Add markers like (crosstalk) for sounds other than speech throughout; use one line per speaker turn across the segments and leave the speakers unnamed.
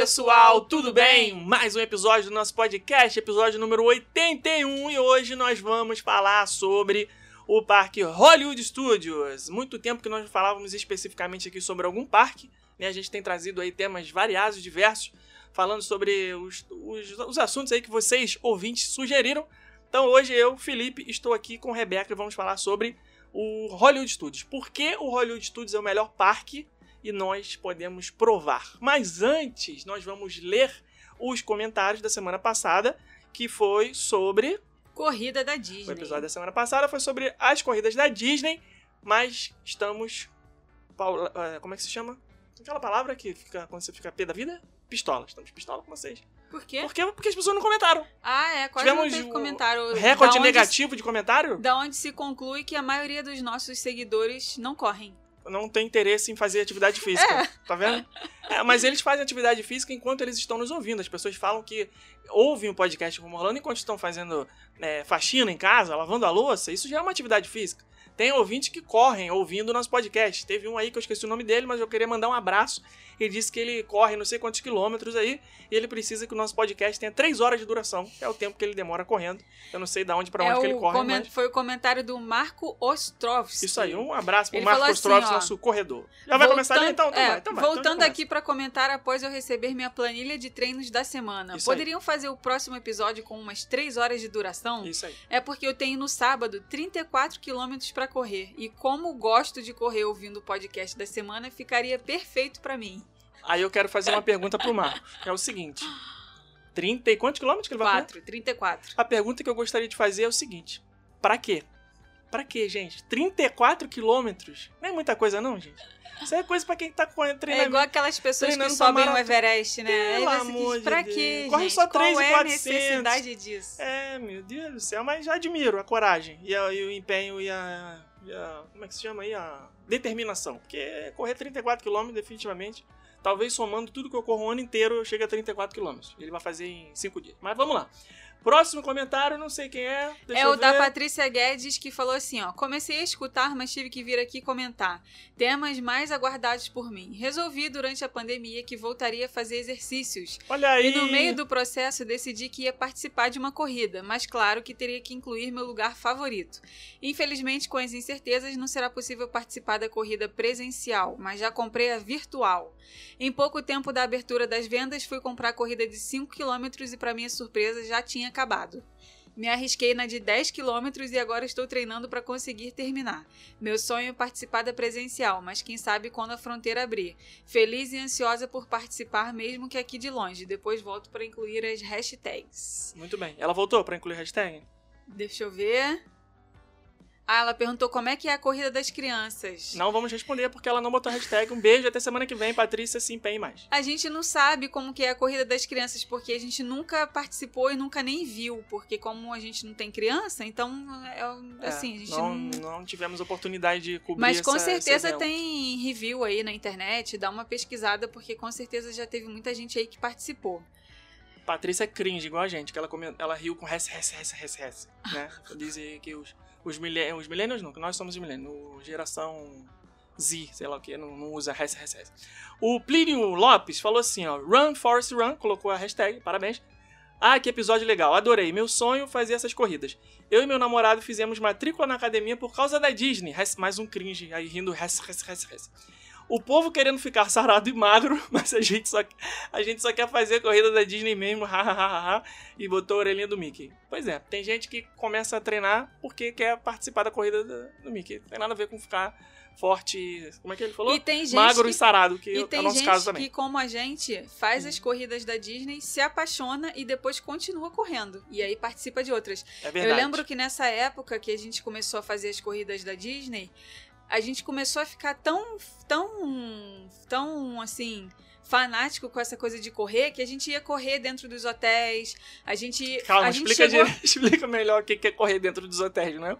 pessoal, tudo bem? Mais um episódio do nosso podcast, episódio número 81, e hoje nós vamos falar sobre o parque Hollywood Studios. Muito tempo que nós falávamos especificamente aqui sobre algum parque, né? A gente tem trazido aí temas variados e diversos, falando sobre os, os, os assuntos aí que vocês, ouvintes, sugeriram. Então hoje eu, Felipe, estou aqui com Rebeca e vamos falar sobre o Hollywood Studios. Por que o Hollywood Studios é o melhor parque e nós podemos provar. Mas antes, nós vamos ler os comentários da semana passada, que foi sobre.
Corrida da Disney.
O episódio da semana passada foi sobre as corridas da Disney, mas estamos. Eh, Como é que se chama? Aquela palavra que fica quando você fica pé da vida? Pistola. Estamos pistola com vocês.
Por quê?
Por quê? Porque as pessoas não comentaram.
Ah, é, quase
Tivemos
não teve
o
comentário.
Recorde negativo de comentário?
Da onde se conclui que a maioria dos nossos seguidores não correm.
Não tem interesse em fazer atividade (laughs) física. Tá vendo? É, mas eles fazem atividade física enquanto eles estão nos ouvindo. As pessoas falam que ouvem o podcast como rolando enquanto estão fazendo é, faxina em casa, lavando a louça. Isso já é uma atividade física. Tem ouvintes que correm ouvindo o nosso podcast. Teve um aí que eu esqueci o nome dele, mas eu queria mandar um abraço. Ele disse que ele corre não sei quantos quilômetros aí e ele precisa que o nosso podcast tenha três horas de duração. que É o tempo que ele demora correndo. Eu não sei de onde pra
É
onde que
o
ele corre, mas...
Foi o comentário do Marco Ostrovski.
Isso aí, um abraço pro
Ele
Marcos
falou
Ostrovski,
assim,
nosso corredor. Já vai começar ali? Então, então
é,
vai, então vai. Então já
Voltando
começa.
aqui para comentar após eu receber minha planilha de treinos da semana.
Isso aí.
Poderiam fazer o próximo episódio com umas 3 horas de duração?
Isso aí.
É porque eu tenho no sábado 34 quilômetros para correr. E como gosto de correr ouvindo o podcast da semana, ficaria perfeito para mim.
Aí eu quero fazer uma pergunta pro Marcos, que é o seguinte. 30 e quantos quilômetros que ele vai correr?
4, 34.
A pergunta que eu gostaria de fazer é o seguinte. Pra quê? Pra quê, gente? 34 quilômetros? Não é muita coisa não, gente. Isso é coisa pra quem tá correndo,
É
treinando.
igual aquelas pessoas que sobem o. Everest, né? Aí
Pelo
você
amor
diz,
de
pra
Deus.
quê,
Corre
gente?
só
Qual
3.400.
é a necessidade disso?
É, meu Deus do céu, mas já admiro a coragem e, a- e o empenho e a, e a- Como é que se chama aí? A determinação. Porque correr 34 km, definitivamente. Talvez somando tudo que eu corro o ano inteiro, eu chegue a 34 km. Ele vai fazer em 5 dias. Mas vamos lá. Próximo comentário, não sei quem é.
É o da
ver.
Patrícia Guedes que falou assim, ó. Comecei a escutar, mas tive que vir aqui comentar. Temas mais aguardados por mim. Resolvi durante a pandemia que voltaria a fazer exercícios.
Olha aí.
E no meio do processo decidi que ia participar de uma corrida, mas claro que teria que incluir meu lugar favorito. Infelizmente, com as incertezas, não será possível participar da corrida presencial, mas já comprei a virtual. Em pouco tempo da abertura das vendas, fui comprar a corrida de 5 km e, para minha surpresa, já tinha acabado. Me arrisquei na de 10 km e agora estou treinando para conseguir terminar. Meu sonho é participar da presencial, mas quem sabe quando a fronteira abrir. Feliz e ansiosa por participar, mesmo que aqui de longe. Depois volto para incluir as hashtags.
Muito bem. Ela voltou pra incluir hashtag?
Deixa eu ver. Ah, ela perguntou como é que é a corrida das crianças.
Não vamos responder porque ela não botou hashtag. Um beijo até semana que vem. Patrícia, se empenhe mais.
A gente não sabe como que é a corrida das crianças, porque a gente nunca participou e nunca nem viu, porque como a gente não tem criança, então é, assim, a gente
não,
não...
não tivemos oportunidade de cobrir
Mas com
essa-
certeza tem review aí na internet, dá uma pesquisada, porque com certeza já teve muita gente aí que participou.
Patrícia é cringe, igual a gente, que ela, come- ela riu com res, res, res, res, res, né? Dizem que os, os, os millennials não, que nós somos os millennials, geração Z, sei lá o que, não, não usa res, res, res. O Plínio Lopes falou assim, ó, Run, Forest Run, colocou a hashtag, parabéns. Ah, que episódio legal, adorei, meu sonho fazer essas corridas. Eu e meu namorado fizemos matrícula na academia por causa da Disney, mais um cringe, aí rindo res, res, res, res. O povo querendo ficar sarado e magro, (laughs) mas a gente só, a gente só quer fazer a corrida da Disney mesmo, (laughs) hahaha, e botou a orelhinha do Mickey. Pois é, tem gente que começa a treinar porque quer participar da corrida do, do Mickey. Tem nada a ver com ficar forte, como é que ele falou?
E tem gente
Magro
que...
e sarado, que
E
é o
tem
nosso
gente
caso também.
que, como a gente, faz as corridas da Disney, se apaixona e depois continua correndo. E aí participa de outras.
É verdade.
Eu lembro que nessa época que a gente começou a fazer as corridas da Disney, a gente começou a ficar tão, tão, tão assim fanático com essa coisa de correr que a gente ia correr dentro dos hotéis. A gente
Calma,
a gente
explica,
chegou... (laughs)
explica melhor o que que é correr dentro dos hotéis, não é?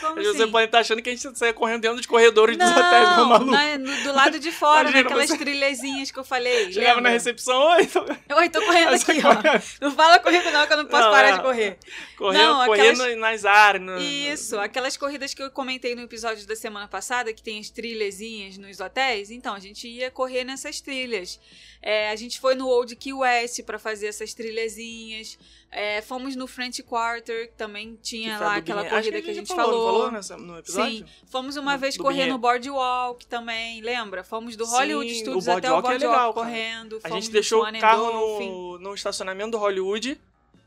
Como
Você
assim?
pode estar achando que a gente saia correndo dentro dos corredores dos
Não,
hotéis, igual maluco.
na- no- do lado de fora,
Imagina
naquelas
você-
trilhazinhas que eu falei.
Chegava na
lembra?
recepção, oi, tô (laughs)
Oi, tô correndo
Mas
aqui,
você
ó.
correndo.
Não fala correndo não, que eu não posso
Não,
parar
é.
de correr.
correndo,
Não,
correndo
aquelas-
nas áreas. no-
Isso, aquelas corridas que eu comentei no episódio da semana passada, que tem as trilhazinhas nos hotéis. Então, a gente ia correr nessas trilhas. É, a gente foi no Old Key West pra fazer essas trilhazinhas. É, fomos no French Quarter, que também
que
tinha
a
lá aquela
Binhe- Acho
corrida que a gente
falou,
falou.
falou nessa- no episódio?
Sim, fomos uma
No-
vez correr no Boardwalk também, lembra? Fomos do Hollywood
Sim,
Studios
o
até o
Boardwalk é legal,
correndo.
A gente deixou o carro no, no estacionamento do Hollywood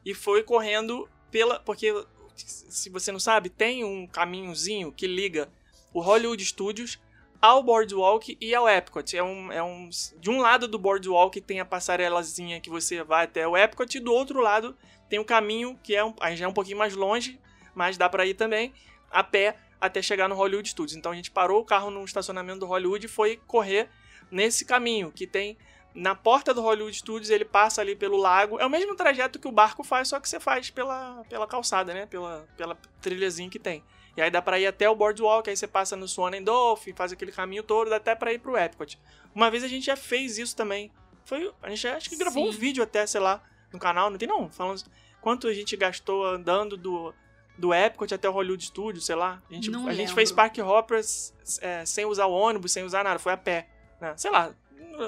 e foi correndo pela. Porque, se você não sabe, tem um caminhozinho que liga o Hollywood Studios ao Boardwalk e ao Epcot. É um, é um, de um lado do Boardwalk tem a passarelazinha que você vai até o Epcot e do outro lado tem um caminho que é um, já é um pouquinho mais longe, mas dá pra ir também a pé até chegar no Hollywood Studios. Então a gente parou o carro no estacionamento do Hollywood e foi correr nesse caminho que tem na porta do Hollywood Studios, ele passa ali pelo lago. É o mesmo trajeto que o barco faz, só que você faz pela, pela calçada, né? Pela, pela trilhazinha que tem. E aí dá pra ir até o Boardwalk, aí você passa no Swan and Dolphin, faz aquele caminho todo, dá até pra ir pro Epcot. Uma vez a gente já fez isso também. Foi, a gente já, acho que gravou um
Sim.
vídeo até, sei lá, no canal, não tem não, falando quanto a gente gastou andando do, do Epcot até o Hollywood Studios, sei lá. A gente,
Não
a gente fez Park Hoppers é, sem usar o ônibus, sem usar nada, foi a pé. Né? Sei lá.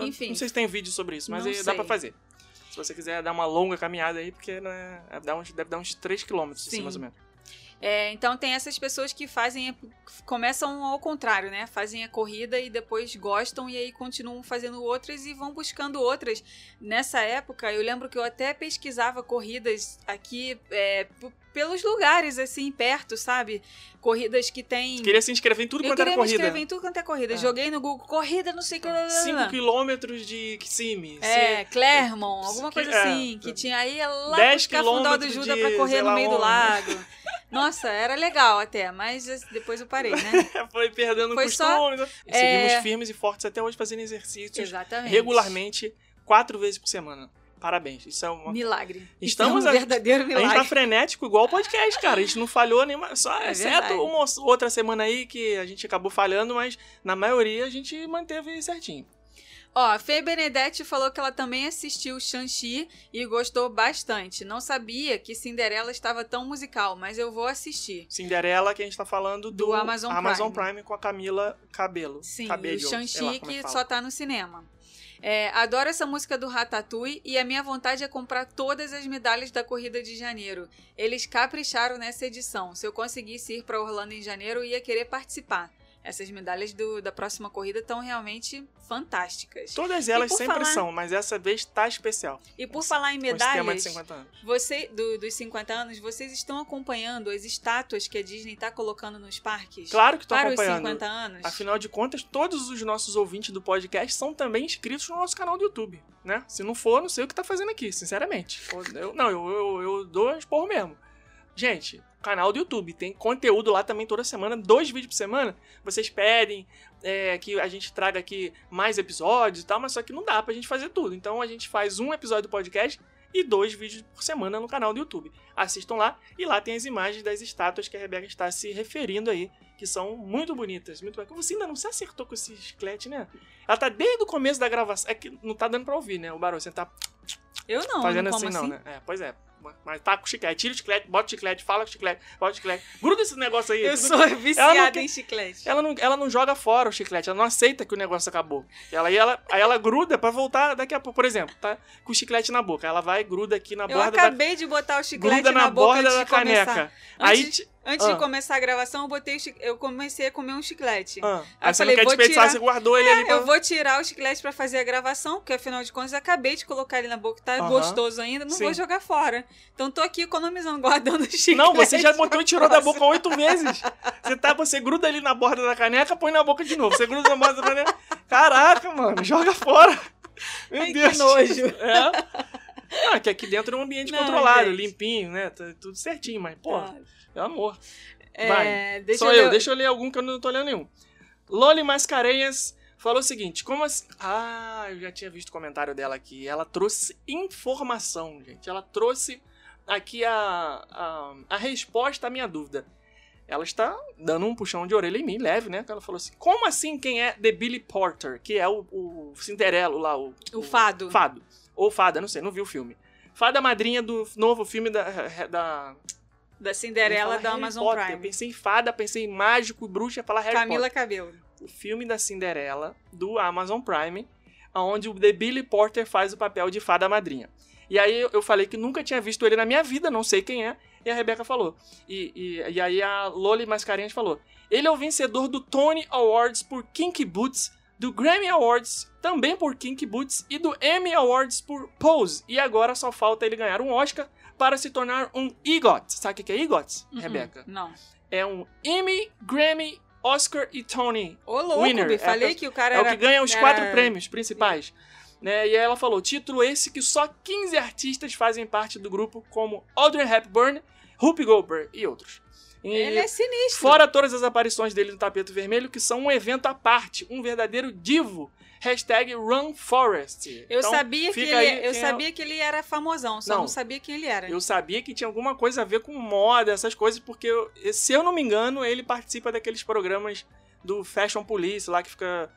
Enfim.
Não sei se tem vídeo sobre isso, mas aí dá pra fazer. Se você quiser dar uma longa caminhada aí, porque né, dá uns, deve dar uns 3km, assim,
Sim.
mais ou menos.
É, então tem essas pessoas que fazem, começam ao contrário, né? Fazem a corrida e depois gostam e aí continuam fazendo outras e vão buscando outras. Nessa época, eu lembro que eu até pesquisava corridas aqui é, pelos lugares assim perto, sabe? Corridas que tem.
Queria se inscrever em tudo
eu
quanto era
queria me
corrida.
inscrever em tudo quanto é corrida.
É.
Joguei no Google corrida, não sei o que.
5 quilômetros de Kissimmee.
É, Clermont, alguma coisa
é.
assim, que tinha aí lá
10
buscar Fundal do
quilômetros
Juda
de
pra correr no meio do lago. Nossa, era legal até, mas depois eu parei, né? (laughs)
Foi perdendo o
Foi
costume.
só-
né? E
é,
Seguimos firmes e fortes até hoje fazendo exercícios
Exatamente.
regularmente, quatro vezes por semana. Parabéns. Isso é uma.
Milagre.
Estamos
Isso é um verdadeiro
A gente tá
milagre.
frenético igual o podcast, cara. A gente não falhou nenhuma. Só,
É
exceto
verdade.
uma outra semana aí que a gente acabou falhando, mas na maioria a gente manteve certinho.
Ó, a Fê Benedetti falou que ela também assistiu Shang-Chi e gostou bastante. Não sabia que Cinderela estava tão musical, mas eu vou assistir.
Cinderela, que a gente tá falando do,
Do Amazon
Prime. com a Camila Cabelo.
Sim,
Cabello,
o Shang-Chi
é
que
fala.
só tá no cinema. É, adoro essa música do Ratatouille e a minha vontade é comprar todas as medalhas da corrida de janeiro. Eles capricharam nessa edição. Se eu conseguisse ir para Orlando em janeiro, ia querer participar. Essas medalhas do- da próxima corrida estão realmente fantásticas.
Todas elas sempre
falar-
são, mas essa vez tá especial.
E por falar em
Com tema de
medalhas,
50 anos.
você do- dos 50 anos, vocês estão acompanhando as estátuas que a Disney está colocando nos parques?
Claro que
para
acompanhando.
os 50 anos?
Afinal de contas, todos os nossos ouvintes do podcast são também inscritos no nosso canal do YouTube, né? Se não for, não sei o que tá fazendo aqui, sinceramente. Eu- não, eu, eu, eu dou esporro mesmo. Gente, canal do YouTube, tem conteúdo lá também toda semana, dois vídeos por semana. Vocês pedem é, que a gente traga aqui mais episódios e tal, mas só que não dá pra gente fazer tudo. Então a gente faz um episódio do podcast e dois vídeos por semana no canal do YouTube. Assistam lá e lá tem as imagens das estátuas que a Rebeca está se referindo aí, que são muito bonitas, muito bacanas. Você ainda não se acertou com esse chiclete, né? Ela tá desde o começo da gravação. É que não tá dando pra ouvir, né? O barulho. Você tá
Eu não,
fazendo
não
assim, não,
assim.
né? É, pois é. Mas tá com chiclete. Tira o chiclete, bota o chiclete, fala com o chiclete, bota o chiclete. Gruda esse negócio aí.
Eu sou viciada
quer-
em chiclete.
Ela não, ela não joga fora o chiclete, ela não aceita que o negócio acabou. Ela, aí, ela, aí ela gruda pra voltar daqui a pouco. Por exemplo, tá com o chiclete na boca. Ela vai, gruda aqui na
Eu
borda da.
acabei de botar o chiclete
Gruda
na,
na,
boca
da
começar.
caneca. Aí.
Antes, antes
Ah.
de começar a gravação, eu, botei eu comecei a comer um chiclete.
Ah,
Aí
aí você
falei,
não quer desperdiçar,
tirar-
você guardou ele ali pra.
Eu vou tirar o chiclete pra fazer a gravação, porque afinal de contas eu acabei de colocar ele na boca, tá
Aham.
gostoso ainda, não
Sim.
vou jogar fora. Então tô aqui economizando, (laughs) guardando o chiclete.
Não, você já botou e tirou da boca oito vezes. Você tá, você gruda ali na borda da caneca, põe na boca de novo. Você gruda na borda da caneca. Caraca, mano, joga fora. Meu
Ai, que
Deus.
nojo.
É. Não, é que aqui dentro é um ambiente
Não,
controlado,
gente.
limpinho, né? Tá tudo certinho, mas, pô,
Tá.
É amor.
É,
Vai.
deixa
Só
eu,
eu, deixa eu ler algum que eu não tô lendo nenhum. Loli Mascarenhas falou o seguinte: como assim. Ah, eu já tinha visto o comentário dela aqui. Ela trouxe informação, gente. Ela trouxe aqui a, a, a resposta à minha dúvida. ela está dando um puxão de orelha em mim, leve, né? Ela falou assim: como assim quem é The Billy Porter, que é o, o Cinderelo lá, o,
O fado.
Fado. Ou Fada, não sei, não vi o filme. Fada madrinha do novo filme da. da
Da Cinderela
eu
da Amazon
Potter.
Prime.
Pensei em fada, pensei em mágico, bruxa, falar Harry
Camila
Potter.
Cabelo.
O filme da Cinderela do Amazon Prime, onde o The Billy Porter faz o papel de fada madrinha. E aí eu falei que nunca tinha visto ele na minha vida, não sei quem é. E a Rebeca falou. E, e, e aí a Loli Mascarenhas falou. Ele é o vencedor do Tony Awards por Kinky Boots, do Grammy Awards também por Kinky Boots e do Emmy Awards por Pose. E agora só falta ele ganhar um Oscar para se tornar um EGOT. Sabe o que é EGOT,
Uhum.
Rebeca?
Não.
É um Emmy, Grammy, Oscar e Tony.
Ô, louco,
Winner.
Bi,
É
falei
a-
que o cara
É o
era...
que ganha os
era-
quatro prêmios principais. Né? E aí ela falou, título esse que só 15 artistas fazem parte do grupo, como Audrey Hepburn, Whoopi Goldberg e outros. E
Ele é sinistro.
Fora todas as aparições dele no tapete vermelho, que são um evento à parte, um verdadeiro divo. Hashtag RunForest.
Eu,
Então,
sabia que ele,
aí
eu
é-
sabia que ele era famosão, só
Não.
não, sabia quem ele era.
Eu sabia que tinha alguma coisa a ver com moda, essas coisas, porque, eu- se eu não me engano, ele participa daqueles programas do Fashion Police lá que fica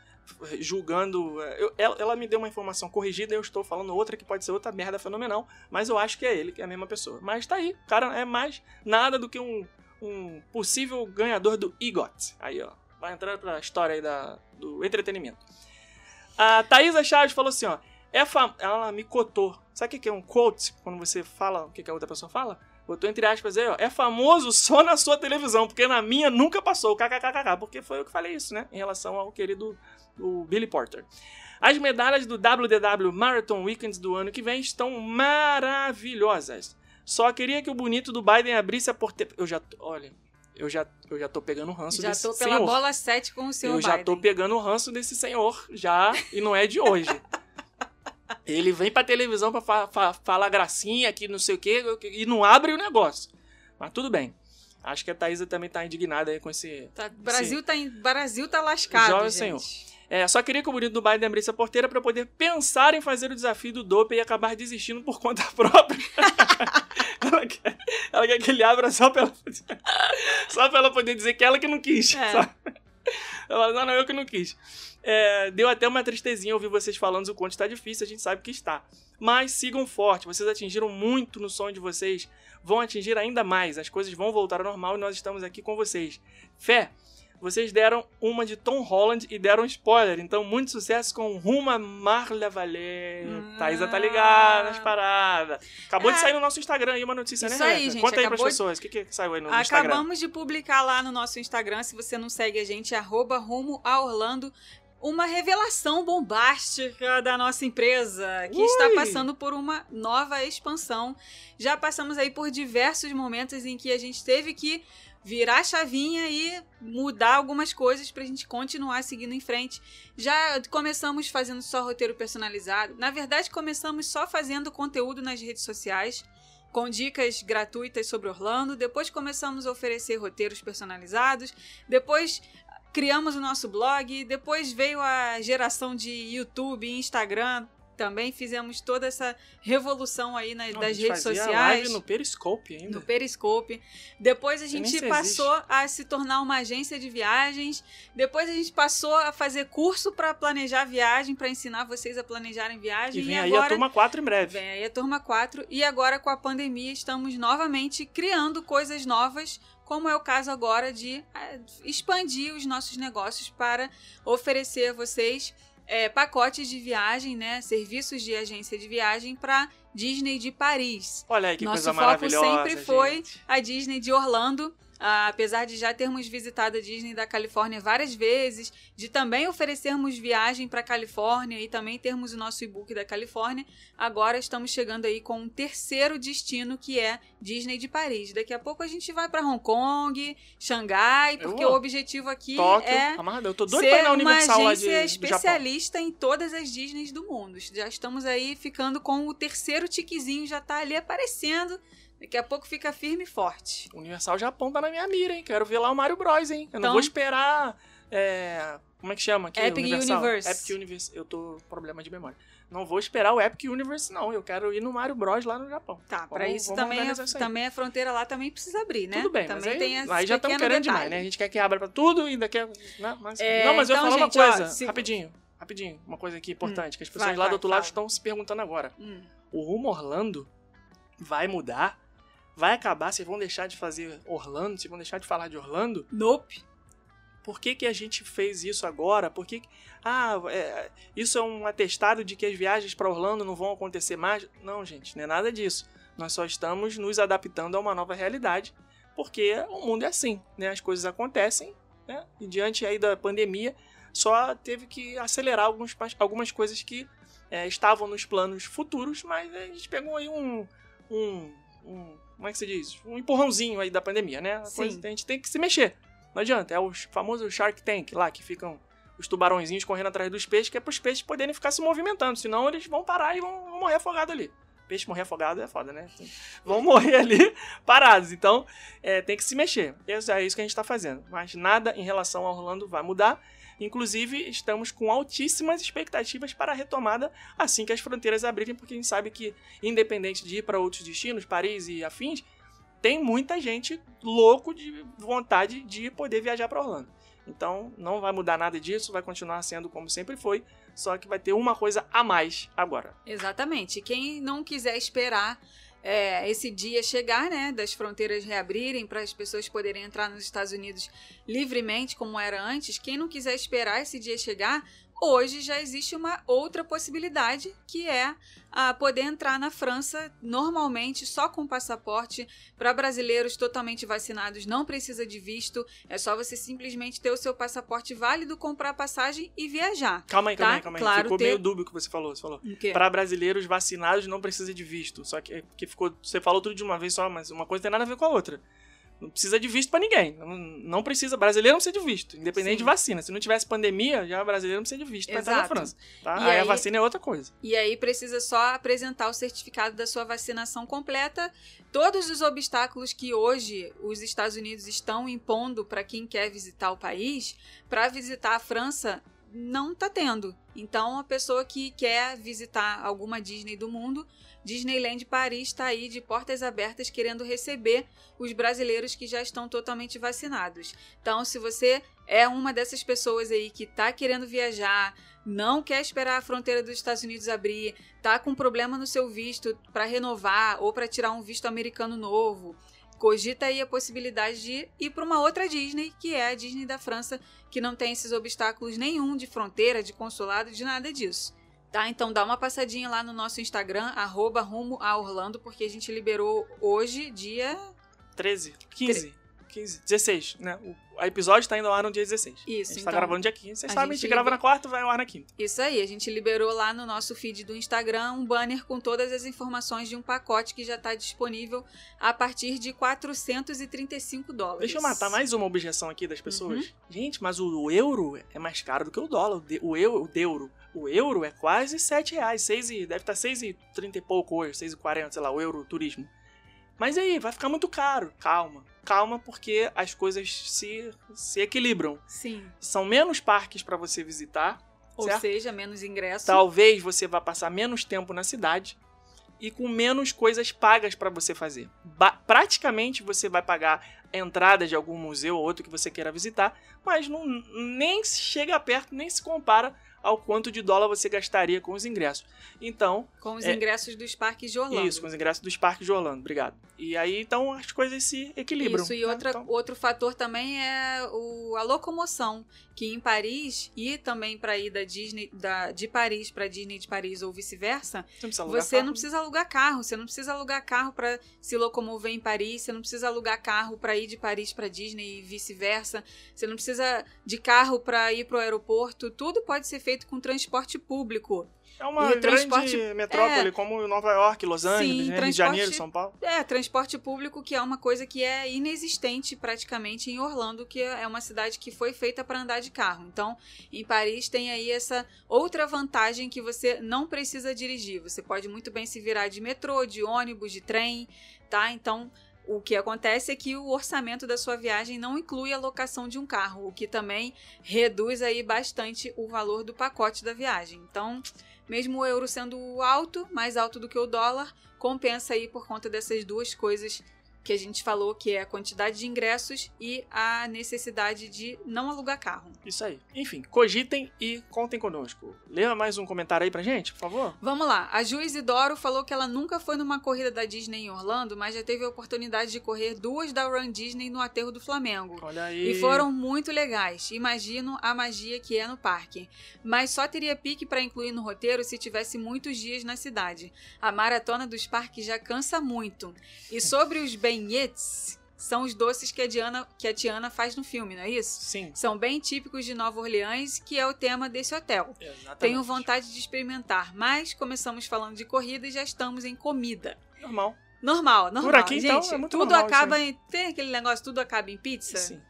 julgando. eu- ela, ela me deu uma informação corrigida, eu estou falando outra que pode ser outra merda fenomenal, mas eu acho que é ele, que é a mesma pessoa. Mas tá aí, o cara é mais nada do que um, um possível ganhador do EGOT. Aí, ó, vai entrar pra história aí da, do entretenimento. A Thaisa Chaves falou assim, ó. É fam... Ela me cotou. Sabe o que é um quote? Quando você fala o que a outra pessoa fala? Botou entre aspas aí, ó. É famoso só na sua televisão, porque na minha nunca passou. KKKKK. Porque foi eu que falei isso, né? Em relação ao querido o Billy Porter. As medalhas do WDW Marathon Weekends do ano que vem estão maravilhosas. Só queria que o bonito do Biden abrisse a porteira. Eu já. Olha, eu já, eu já tô pegando o ranço
Já
desse
tô pela
senhor.
bola 7 com o senhor
Eu já tô
Biden.
pegando o ranço desse senhor já, e não é de hoje. (laughs) Ele vem pra televisão pra fa- fa- falar gracinha aqui, não sei o quê, e não abre o negócio. Mas tudo bem. Acho que a Thaisa também tá indignada aí com esse.
Tá, Brasil, tá em, Brasil tá lascado,
Jovem
gente.
senhor. É, só queria que o bonito do Biden abrisse a porteira pra poder pensar em fazer o desafio do dope e acabar desistindo por conta (laughs) própria. ela, quer, ela quer que ele abra só pra ela, só pra ela poder dizer que ela que não quis.
É.
sabe? Ela, não, não, eu que não quis. É, deu até uma tristezinha ouvir vocês falando o quanto está difícil, a gente sabe que está. Mas sigam forte, vocês atingiram muito no sonho de vocês, vão atingir ainda mais, as coisas vão voltar ao normal e nós estamos aqui com vocês. Fé, vocês deram uma de Tom Holland e deram spoiler, então muito sucesso com Ruma Marla Valer.
Hum.
Thaisa tá ligada nas paradas. Acabou de
É.
sair no nosso Instagram aí uma notícia,
Isso
né,
aí,
Rebeca?
gente,
Conta aí pras
de-
pessoas, o que, que saiu aí no, no Instagram?
Acabamos de publicar lá no nosso Instagram, se você não segue a gente, arroba rumo a Orlando, uma revelação bombástica da nossa empresa, que
Ui!
está passando por uma nova expansão. Já passamos aí por diversos momentos em que a gente teve que virar a chavinha e mudar algumas coisas pra gente continuar seguindo em frente. Já começamos fazendo só roteiro personalizado. Na verdade, começamos só fazendo conteúdo nas redes sociais com dicas gratuitas sobre Orlando. Depois começamos a oferecer roteiros personalizados. Depois criamos o nosso blog. Depois veio a geração de YouTube Instagram. Também fizemos toda essa revolução aí nas,
Não, a
das redes sociais.
live no Periscope ainda.
No Periscope. Depois a gente passou a se tornar uma agência de viagens. Depois a gente passou a fazer curso para planejar viagem, para ensinar vocês a planejarem viagem.
E vem
e
aí
agora
a turma 4 em breve.
Vem aí a turma 4 e agora com a pandemia estamos novamente criando coisas novas, como é o caso agora de eh, expandir os nossos negócios para oferecer a vocês eh, pacotes de viagem, né, serviços de agência de viagem para Disney de Paris.
Olha aí que
Nosso
coisa
foco
maravilhosa.
sempre foi
gente.
a Disney de Orlando. Ah, apesar de já termos visitado a Disney da Califórnia várias vezes, de também oferecermos viagem para a Califórnia e também termos o nosso e-book da Califórnia, agora estamos chegando aí com um terceiro destino que é Disney de Paris. Daqui a pouco a gente vai para Hong Kong, Xangai, porque o objetivo aqui
Tóquio,
é
amarrado. Eu tô doido pra ir
ser
na
uma
Universal de,
agência
Japão.
especialista em todas as Disneys do mundo. Já estamos aí ficando com o terceiro tiquezinho, já tá ali aparecendo. Daqui a pouco fica firme e forte.
Universal Japão tá na minha mira, hein? Quero ver lá o Mario Bros, hein? Eu não
Então-
vou esperar é, Como é que chama aqui?
Epic
Universal?
Universe.
Epic Universe. Eu tô com problema de memória. Não vou esperar o Epic Universe, não. Eu quero ir no Mario Bros lá no Japão.
Tá, pra
Vamos-
isso também, a,
isso aí.
também a fronteira lá também precisa abrir, né?
Tudo bem,
também
mas aí,
tem esse
aí já estamos querendo
detalhe.
demais, né? A gente quer que abra pra tudo e ainda quer... Né? Mas,
É,
não, mas eu
então,
vou falar
gente,
uma
ó,
coisa,
se-
rapidinho. Rapidinho, uma coisa aqui importante, que as pessoas
Vai,
lá
vai,
do outro lado
fala.
estão se perguntando agora.
Hum.
O rumo Orlando vai mudar? Vai acabar? Vocês vão deixar de fazer Orlando? Vocês vão deixar de falar de Orlando?
Nope.
Por que, que a gente fez isso agora? Por que. Ah, é, isso é um atestado de que as viagens para Orlando não vão acontecer mais? Não, gente, não é nada disso. Nós só estamos nos adaptando a uma nova realidade, porque o mundo é assim, né? As coisas acontecem, né? E diante aí da pandemia, só teve que acelerar alguns, algumas coisas que é, estavam nos planos futuros, mas a gente pegou aí um, um, um- como é que se diz? Um empurrãozinho aí da pandemia, né? A, coisa, a gente tem que se mexer. Não adianta, é o famoso Shark Tank lá, que ficam os tubarõezinhos correndo atrás dos peixes, que é para os peixes poderem ficar se movimentando, senão eles vão parar e vão, morrer afogados ali. Peixe morrer afogado é foda, né? Vão (laughs) morrer ali (laughs) parados. Então, é, tem que se mexer. Isso é isso que a gente está fazendo. Mas nada em relação a Orlando vai mudar. Inclusive, estamos com altíssimas expectativas para a retomada assim que as fronteiras abrirem, porque a gente sabe que, independente de ir para outros destinos, Paris e afins, tem muita gente louco de vontade de poder viajar para Orlando. Então, não vai mudar nada disso, vai continuar sendo como sempre foi, só que vai ter uma coisa a mais agora.
Exatamente. Quem não quiser esperar é, esse dia chegar, né, das fronteiras reabrirem para as pessoas poderem entrar nos Estados Unidos livremente, como era antes, quem não quiser esperar esse dia chegar, hoje já existe uma outra possibilidade, que é a poder entrar na França normalmente só com passaporte. Para brasileiros totalmente vacinados, não precisa de visto, é só você simplesmente ter o seu passaporte válido, comprar passagem e viajar.
Calma aí, calma
Tá,
aí, calma aí.
claro,
Ficou
ter-
meio dúbio o que você falou. Você falou. Para brasileiros vacinados não precisa de visto. Só que, que ficou. Você falou tudo de uma vez só, mas uma coisa tem nada a ver com a outra. Não precisa de visto pra ninguém. Não, precisa. Brasileiro não precisa de visto, independente
Sim.
de vacina. Se não tivesse pandemia, já brasileiro não precisa de visto pra entrar na. França. Tá?
E
Aí, a
aí-
vacina é outra coisa.
E aí precisa só apresentar o certificado da sua vacinação completa. Todos os obstáculos que hoje os Estados Unidos estão impondo para quem quer visitar o país, para visitar a França, não está tendo. Então, a pessoa que quer visitar alguma Disney do mundo, Disneyland Paris está aí de portas abertas querendo receber os brasileiros que já estão totalmente vacinados. Então, se você é uma dessas pessoas aí que está querendo viajar, não quer esperar a fronteira dos Estados Unidos abrir, tá com problema no seu visto para renovar ou para tirar um visto americano novo, cogita aí a possibilidade de ir para uma outra Disney, que é a Disney da França, que não tem esses obstáculos nenhum de fronteira, de consulado, de nada disso. Tá, então dá uma passadinha lá no nosso Instagram, arroba rumo a Orlando, porque a gente liberou hoje, dia
13, 15, 15, 16, né? O episódio tá indo ao ar no dia 16.
Isso,
a gente
então.
tá gravando dia 15. Vocês
a
sabem, a
gente
gente grava
liber-
na quarta vai ao ar na quinta.
Isso aí, a gente liberou lá no nosso feed do Instagram um banner com todas as informações de um pacote que já está disponível a partir de 435 dólares.
Deixa eu matar mais uma objeção aqui das
Uhum.
pessoas. Gente, mas o euro é mais caro do que o dólar. O, euro, o euro. O euro é quase 7 reais. 6 e, deve estar 6,30 e pouco hoje, 6,40, sei lá, o euro turismo. Mas aí, vai ficar muito caro. Calma. Calma, porque as coisas se, se equilibram.
Sim.
São menos parques para você visitar.
Ou
certo?
seja, menos ingresso.
Talvez você vá passar menos tempo na cidade e com menos coisas pagas para você fazer. Ba- praticamente você vai pagar a entrada de algum museu ou outro que você queira visitar, mas não, nem chega perto, nem se compara ao quanto de dólar você gastaria com os ingressos. Então,
Com os
É.
ingressos dos parques de Orlando.
isso, com os ingressos dos parques de Orlando, obrigado. E aí, então, as coisas se equilibram.
Isso, e
né?
outra,
Então,
outro fator também é o, a locomoção, que em Paris e também para ir da Disney, da, de Paris para Disney de Paris ou vice-versa,
você não precisa alugar carro,
você não precisa alugar carro para se locomover em Paris, você não precisa alugar carro para ir de Paris para Disney e vice-versa, você não precisa de carro para ir para o aeroporto, tudo pode ser feito com transporte público.
É uma
e
grande
transporte-
metrópole
é.
como Nova York, Los Angeles,
Sim,
né? Rio de Janeiro, São Paulo.
É, transporte público que é uma coisa que é inexistente praticamente em Orlando, que é uma cidade que foi feita para andar de carro. Então, em Paris tem aí essa outra vantagem que você não precisa dirigir. Você pode muito bem se virar de metrô, de ônibus, de trem, tá? Então, O que acontece é que o orçamento da sua viagem não inclui a locação de um carro, o que também reduz aí bastante o valor do pacote da viagem. Então, mesmo o euro sendo alto, mais alto do que o dólar, compensa aí por conta dessas duas coisas que a gente falou, que é a quantidade de ingressos e a necessidade de não alugar carro.
Isso aí. Enfim, cogitem e contem conosco. Lê mais um comentário aí pra gente, por favor.
Vamos lá. A Ju Isidoro falou que ela nunca foi numa corrida da Disney em Orlando, mas já teve a oportunidade de correr duas da Run Disney no aterro do Flamengo.
Olha aí.
E foram muito legais. Imagino a magia que é no parque. Mas só teria pique para incluir no roteiro se tivesse muitos dias na cidade. A maratona dos parques já cansa muito. E sobre os beignets, são os doces que a, Diana, que a Tiana faz no filme, não é isso?
Sim.
São bem típicos de Nova Orleans, que é o tema desse hotel.
Exatamente.
Tenho vontade de experimentar, mas começamos falando de corrida e já estamos em comida.
Normal.
Normal, normal.
Por aqui,
Gente,
então, é muito
tudo
normal
acaba em. Tem aquele negócio, tudo acaba em pizza?
Sim.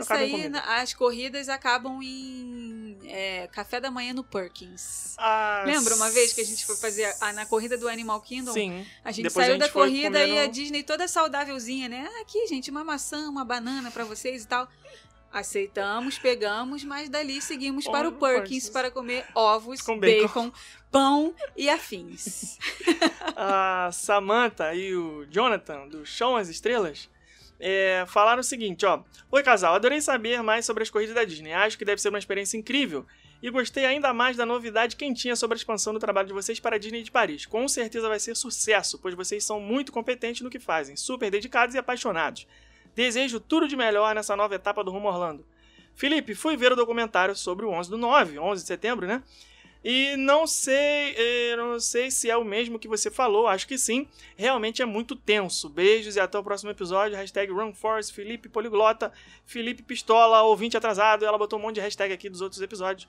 Isso aí, as corridas acabam em é, café da manhã no Perkins.
Ah,
Lembra uma vez que a gente foi fazer a- na corrida do Animal Kingdom?
Sim.
A gente
Depois a
saiu
gente
da corrida
comer
e a Disney toda saudávelzinha, né? Ah, aqui, gente, uma maçã, uma banana pra vocês e tal. Aceitamos, pegamos, mas dali seguimos para o Perkins
Perkins.
para comer ovos,
Com
bacon.
bacon.
pão e afins. (laughs)
a Samantha e o Jonathan, do Show as Estrelas, é, falaram o seguinte, ó. Oi, casal, adorei saber mais sobre as corridas da Disney. Acho que deve ser uma experiência incrível. E gostei ainda mais da novidade quentinha sobre a expansão do trabalho de vocês para a Disney de Paris. Com certeza vai ser sucesso, pois vocês são muito competentes no que fazem, super dedicados e apaixonados. Desejo tudo de melhor nessa nova etapa do Rumo Orlando. Felipe, fui ver o documentário sobre o 11 do 9, 11 de setembro, né? E não sei, eh, não sei se é o mesmo que você falou, acho que sim. Realmente é muito tenso. Beijos e até o próximo episódio. Hashtag RunForce, Felipe Poliglota, Felipe Pistola, ouvinte atrasado. Ela botou um monte de hashtag aqui dos outros episódios.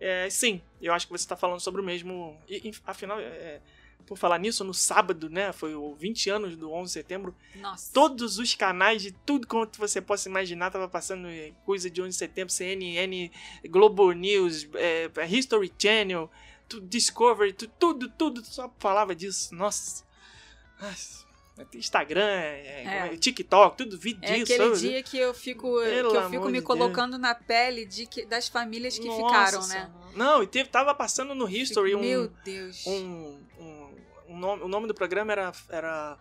É, sim, eu acho que você está falando sobre o mesmo. E, afinal, é, por falar nisso, no sábado, né? Foi o 20 anos do 11 de setembro.
Nossa.
Todos os canais de tudo quanto você possa imaginar tava passando coisa de 11 de setembro, CNN, Globo News, eh, History Channel, Discovery, tu- tudo, tudo só falava disso. Nossa. Nossa. Instagram, eh,
É.
TikTok, tudo vídeo
É
disso.
aquele
sabe?
dia que eu fico,
Pelo
que eu fico
de
me
Deus.
colocando na pele de que- das famílias que
Nossa
ficaram, né?
Não, e teve, tava passando no History um,
Meu Deus.
um, um, um nome, o nome do programa era era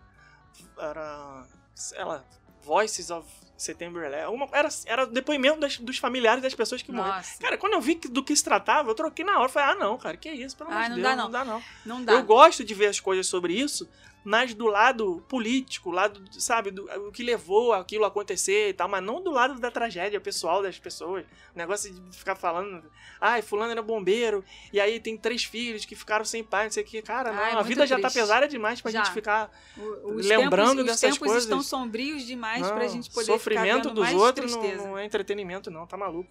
era sei lá, Voices of September 11. Uma, era era depoimento das- dos familiares das pessoas que morreram. Cara, quando eu vi que- do que se tratava, eu troquei na hora. Falei, ah, não, cara, que isso, pelo amor
Ah,
de
não
Deus,
dá, não.
não dá não.
não dá.
Eu gosto de ver as coisas sobre isso, mas do lado político, lado, sabe, do o que levou aquilo a acontecer e tal, mas não do lado da tragédia pessoal das pessoas. O negócio de ficar falando, ai, fulano era bombeiro, e aí tem três filhos que ficaram sem pai, não sei o que. Cara, não, a vida já tá
triste.
pesada demais pra
Já.
gente ficar
O- os
lembrando
tempos,
dessas
os tempos
coisas.
estão sombrios demais
não,
pra gente poder
sofrimento
ficar vendo
dos
mais
outros não, não é entretenimento, não, tá maluco.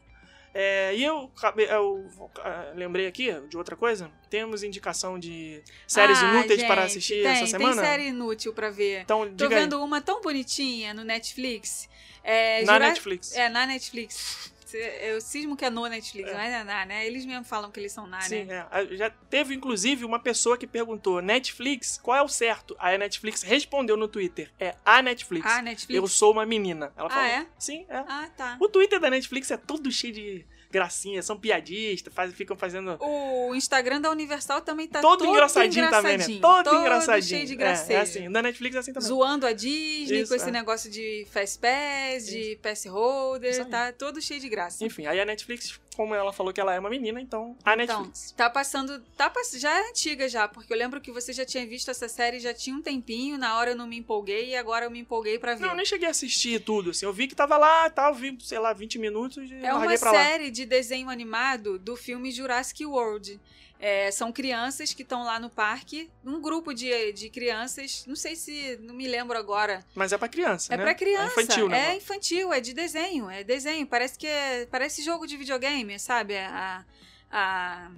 É, e eu, eu ah, lembrei aqui de outra coisa. Temos indicação de séries
Ah,
inúteis para
gente,
assistir
tem,
essa semana?
Tem série inútil pra ver.
Então,
Tô
diga aí.
vendo uma tão bonitinha no Netflix. É,
Na
Jura-
Netflix.
É, na Netflix. Eu cismo que é no Netflix,
É.
mas é na, né? Eles mesmo falam que eles são na,
Sim,
né?
é. A- Já teve, inclusive, uma pessoa que perguntou: Netflix, qual é o certo? Aí a Netflix respondeu no Twitter: é a Netflix.
Ah, Netflix.
Eu sou uma menina. Ela
Ah,
falou.
é?
Sim, é.
Ah, tá.
O Twitter da Netflix é todo cheio de gracinha, são piadistas, faz, ficam fazendo.
O Instagram da Universal também tá
todo,
todo,
engraçadinho, também, né? Todo, engraçadinho.
cheio de
É,
gracejo.
É, assim, da Netflix é assim também.
Zoando a Disney
Isso,
com esse
é.
negócio de Fast Pass, de Pass Holder, tá todo cheio de graça.
Enfim, aí a Netflix, como ela falou que ela é uma menina, então a
Então,
Netflix.
tá passando. Tá. Já é antiga já, porque eu lembro que você já tinha visto essa série já tinha um tempinho, na hora eu não me empolguei e agora eu me empolguei pra ver.
Não, eu nem cheguei a assistir tudo, assim. Eu vi que tava lá, tal, vi, sei lá, 20 minutos e
É uma
larguei pra lá.
série de desenho animado do filme Jurassic World. É, são crianças que estão lá no parque, um grupo de, de crianças, não sei se, não me lembro agora.
Mas é pra criança,
É
né?
pra criança,
É infantil, né?
é infantil, é de desenho, é desenho. Parece que é, parece jogo de videogame, sabe? A, a,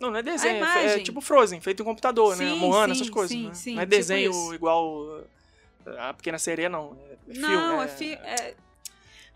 Não, não é desenho, é é, tipo Frozen, feito em computador, né?
Sim,
Moana,
sim,
essas coisas.
sim,
né?
sim,
não é
tipo
desenho
isso.
igual uh, a Pequena Sereia, não. É filme,
não, é,
é,
fi, é...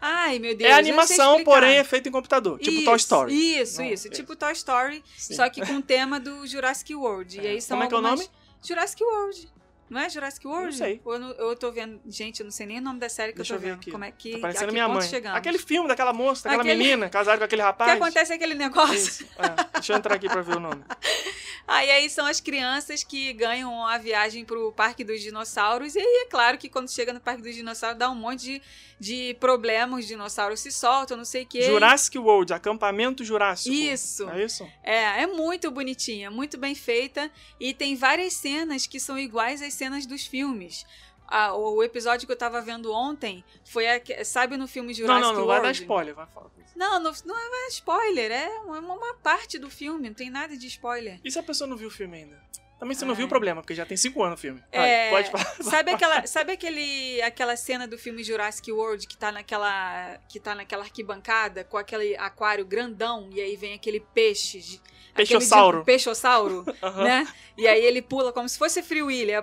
Ai, meu Deus.
é
eu não sei
animação, porém é feito em computador. Tipo
isso,
Toy Story.
Isso,
Não,
isso.
é.
Tipo Toy Story,
Sim.
só que com o tema do Jurassic World. E
É.
aí são
Como é que é o nome?
Jurassic World. Não é Jurassic World?
Não sei.
Ou eu, não- eu tô vendo. Gente, eu não sei nem o nome da série que
Deixa
eu
eu
tô
ver
vendo.
aqui.
Como é que.
Tá
a
parecendo
que
minha mãe.
chegamos?
Aquele filme daquela moça, daquela
Aquele-
menina, casada com aquele (laughs)
Que
rapaz.
acontece aquele negócio.
Isso, é. Deixa eu entrar aqui pra ver o nome. (laughs)
Ah, e aí são as crianças que ganham a viagem pro Parque dos Dinossauros. E aí é claro que quando chega no Parque dos Dinossauros dá um monte de, de problemas. Os dinossauros se soltam, não sei o quê.
Jurassic World, acampamento Jurássico.
Isso.
É isso?
É, é muito bonitinha, muito bem feita. E tem várias cenas que são iguais às cenas dos filmes. Ah, o episódio que eu tava vendo ontem foi, a, sabe no filme
Não,
Jurassic
não, não vai
World?
dar spoiler. Vai falar.
Não, não, não é spoiler, é uma, uma parte do filme, não tem nada de spoiler.
E se a pessoa não viu o filme ainda? Também se não
Ai.
viu, problema, porque já tem cinco anos o filme.
É,
pode falar. (laughs)
Sabe aquela, sabe aquele, aquela cena do filme Jurassic World que tá naquela que tá naquela arquibancada com aquele aquário grandão e aí vem aquele peixe, de- aquele
Peixossauro.
peixossauro, (laughs)
Aham,
né? E aí ele pula como se fosse Free Willy, é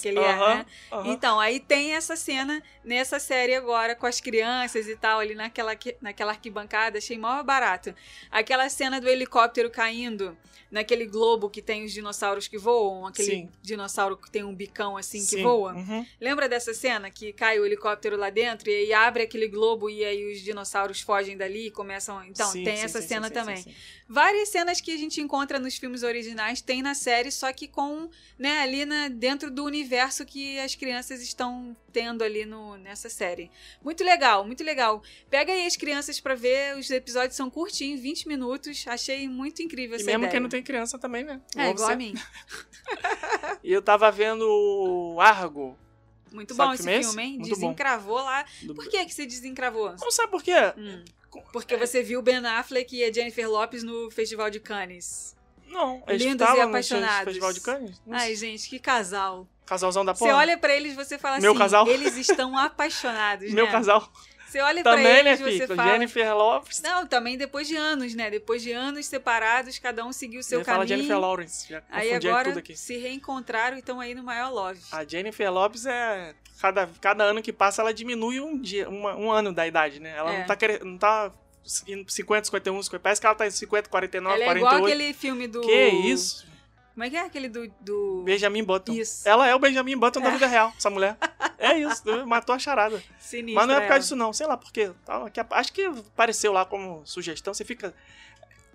que ele é,
aham,
né?
aham.
Então, aí tem essa cena nessa série agora com as crianças e tal, ali naquela, naquela arquibancada, achei mó barato. Aquela cena do helicóptero caindo naquele globo que tem os dinossauros que voam, aquele
Sim.
dinossauro que tem um bicão assim que
Sim,
voa.
uhum.
Lembra dessa cena que cai o helicóptero lá dentro e aí abre aquele globo e aí os dinossauros fogem dali e começam. Então,
Sim,
tem
sim,
essa
sim,
cena também. Várias cenas que a gente encontra nos filmes originais tem na série, só que com, né, ali na, dentro do universo que as crianças estão tendo ali no, nessa série. Muito legal, muito legal. Pega aí as crianças pra ver, os episódios são curtinhos, 20 minutos. Achei muito incrível
E
essa
mesmo
ideia.
quem não tem criança também, né?
É,
Igual
igual
você.
a mim. (laughs)
E eu tava vendo o Argo.
Muito
Sabe
bom esse
filme é
filme, hein?
Muito bom.
Desencravou lá.
Do...
Por que, que você desencravou?
Não sabe por quê?
Hum, porque você viu Ben Affleck e a Jennifer Lopes no Festival de Cannes.
Não, eles
Lindos e
estavam no
apaixonados.
Festival de Cannes? Não
Ai, gente, que casal.
Casalzão da
Você
porra.
olha pra eles e você fala
Meu
assim,
casal.
eles estão apaixonados,
Meu
né?
casal.
Você olha pra
Também, né,
eles você
Fico?
fala...
Jennifer Lopes.
Não, também depois de anos, né? Depois de anos separados, cada um seguiu o seu caminho.
Jennifer Lawrence. Já
Aí agora
tudo aqui.
se reencontraram e estão aí no maior love.
A Jennifer Lopes é. Cada, cada ano que passa, ela diminui um, dia, uma- um ano da idade, né? Ela
É.
não tá querendo. Não tá indo 50, 51, 50. Parece que ela tá em 50, 49,
Ela é
48.
igual aquele filme do...
Que isso?
Como é que é aquele do... do...
Benjamin Button.
Isso.
Ela é o Benjamin Button da vida real, essa mulher. É isso, (laughs) matou a charada.
Sinistro
Mas não é por causa
ela.
disso, não. Sei lá por quê. Acho que apareceu lá como sugestão. Você fica.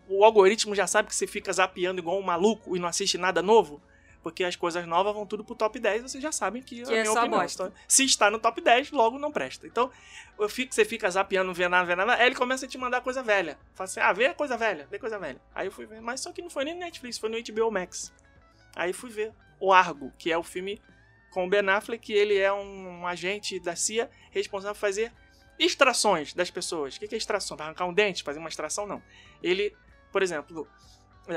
O algoritmo já sabe que você fica zapeando igual um maluco e não assiste nada novo. Porque as coisas novas vão tudo pro top 10, vocês já sabem que,
Que
a
é
minha opinião.
bosta.
Então, se está no top 10, logo não presta. Então, eu fico, você fica zapeando, vê nada, vê nada. Aí ele começa a te mandar coisa velha. Fala assim, ah, vê coisa velha, vê coisa velha. Aí eu fui ver, mas só que não foi nem no Netflix, foi no HBO Max. Aí fui ver o Argo, que é o filme com o Ben Affleck, que ele é um agente da CIA responsável por fazer extrações das pessoas. O que é extração? Pra arrancar um dente, fazer uma extração? Não. Ele, por exemplo,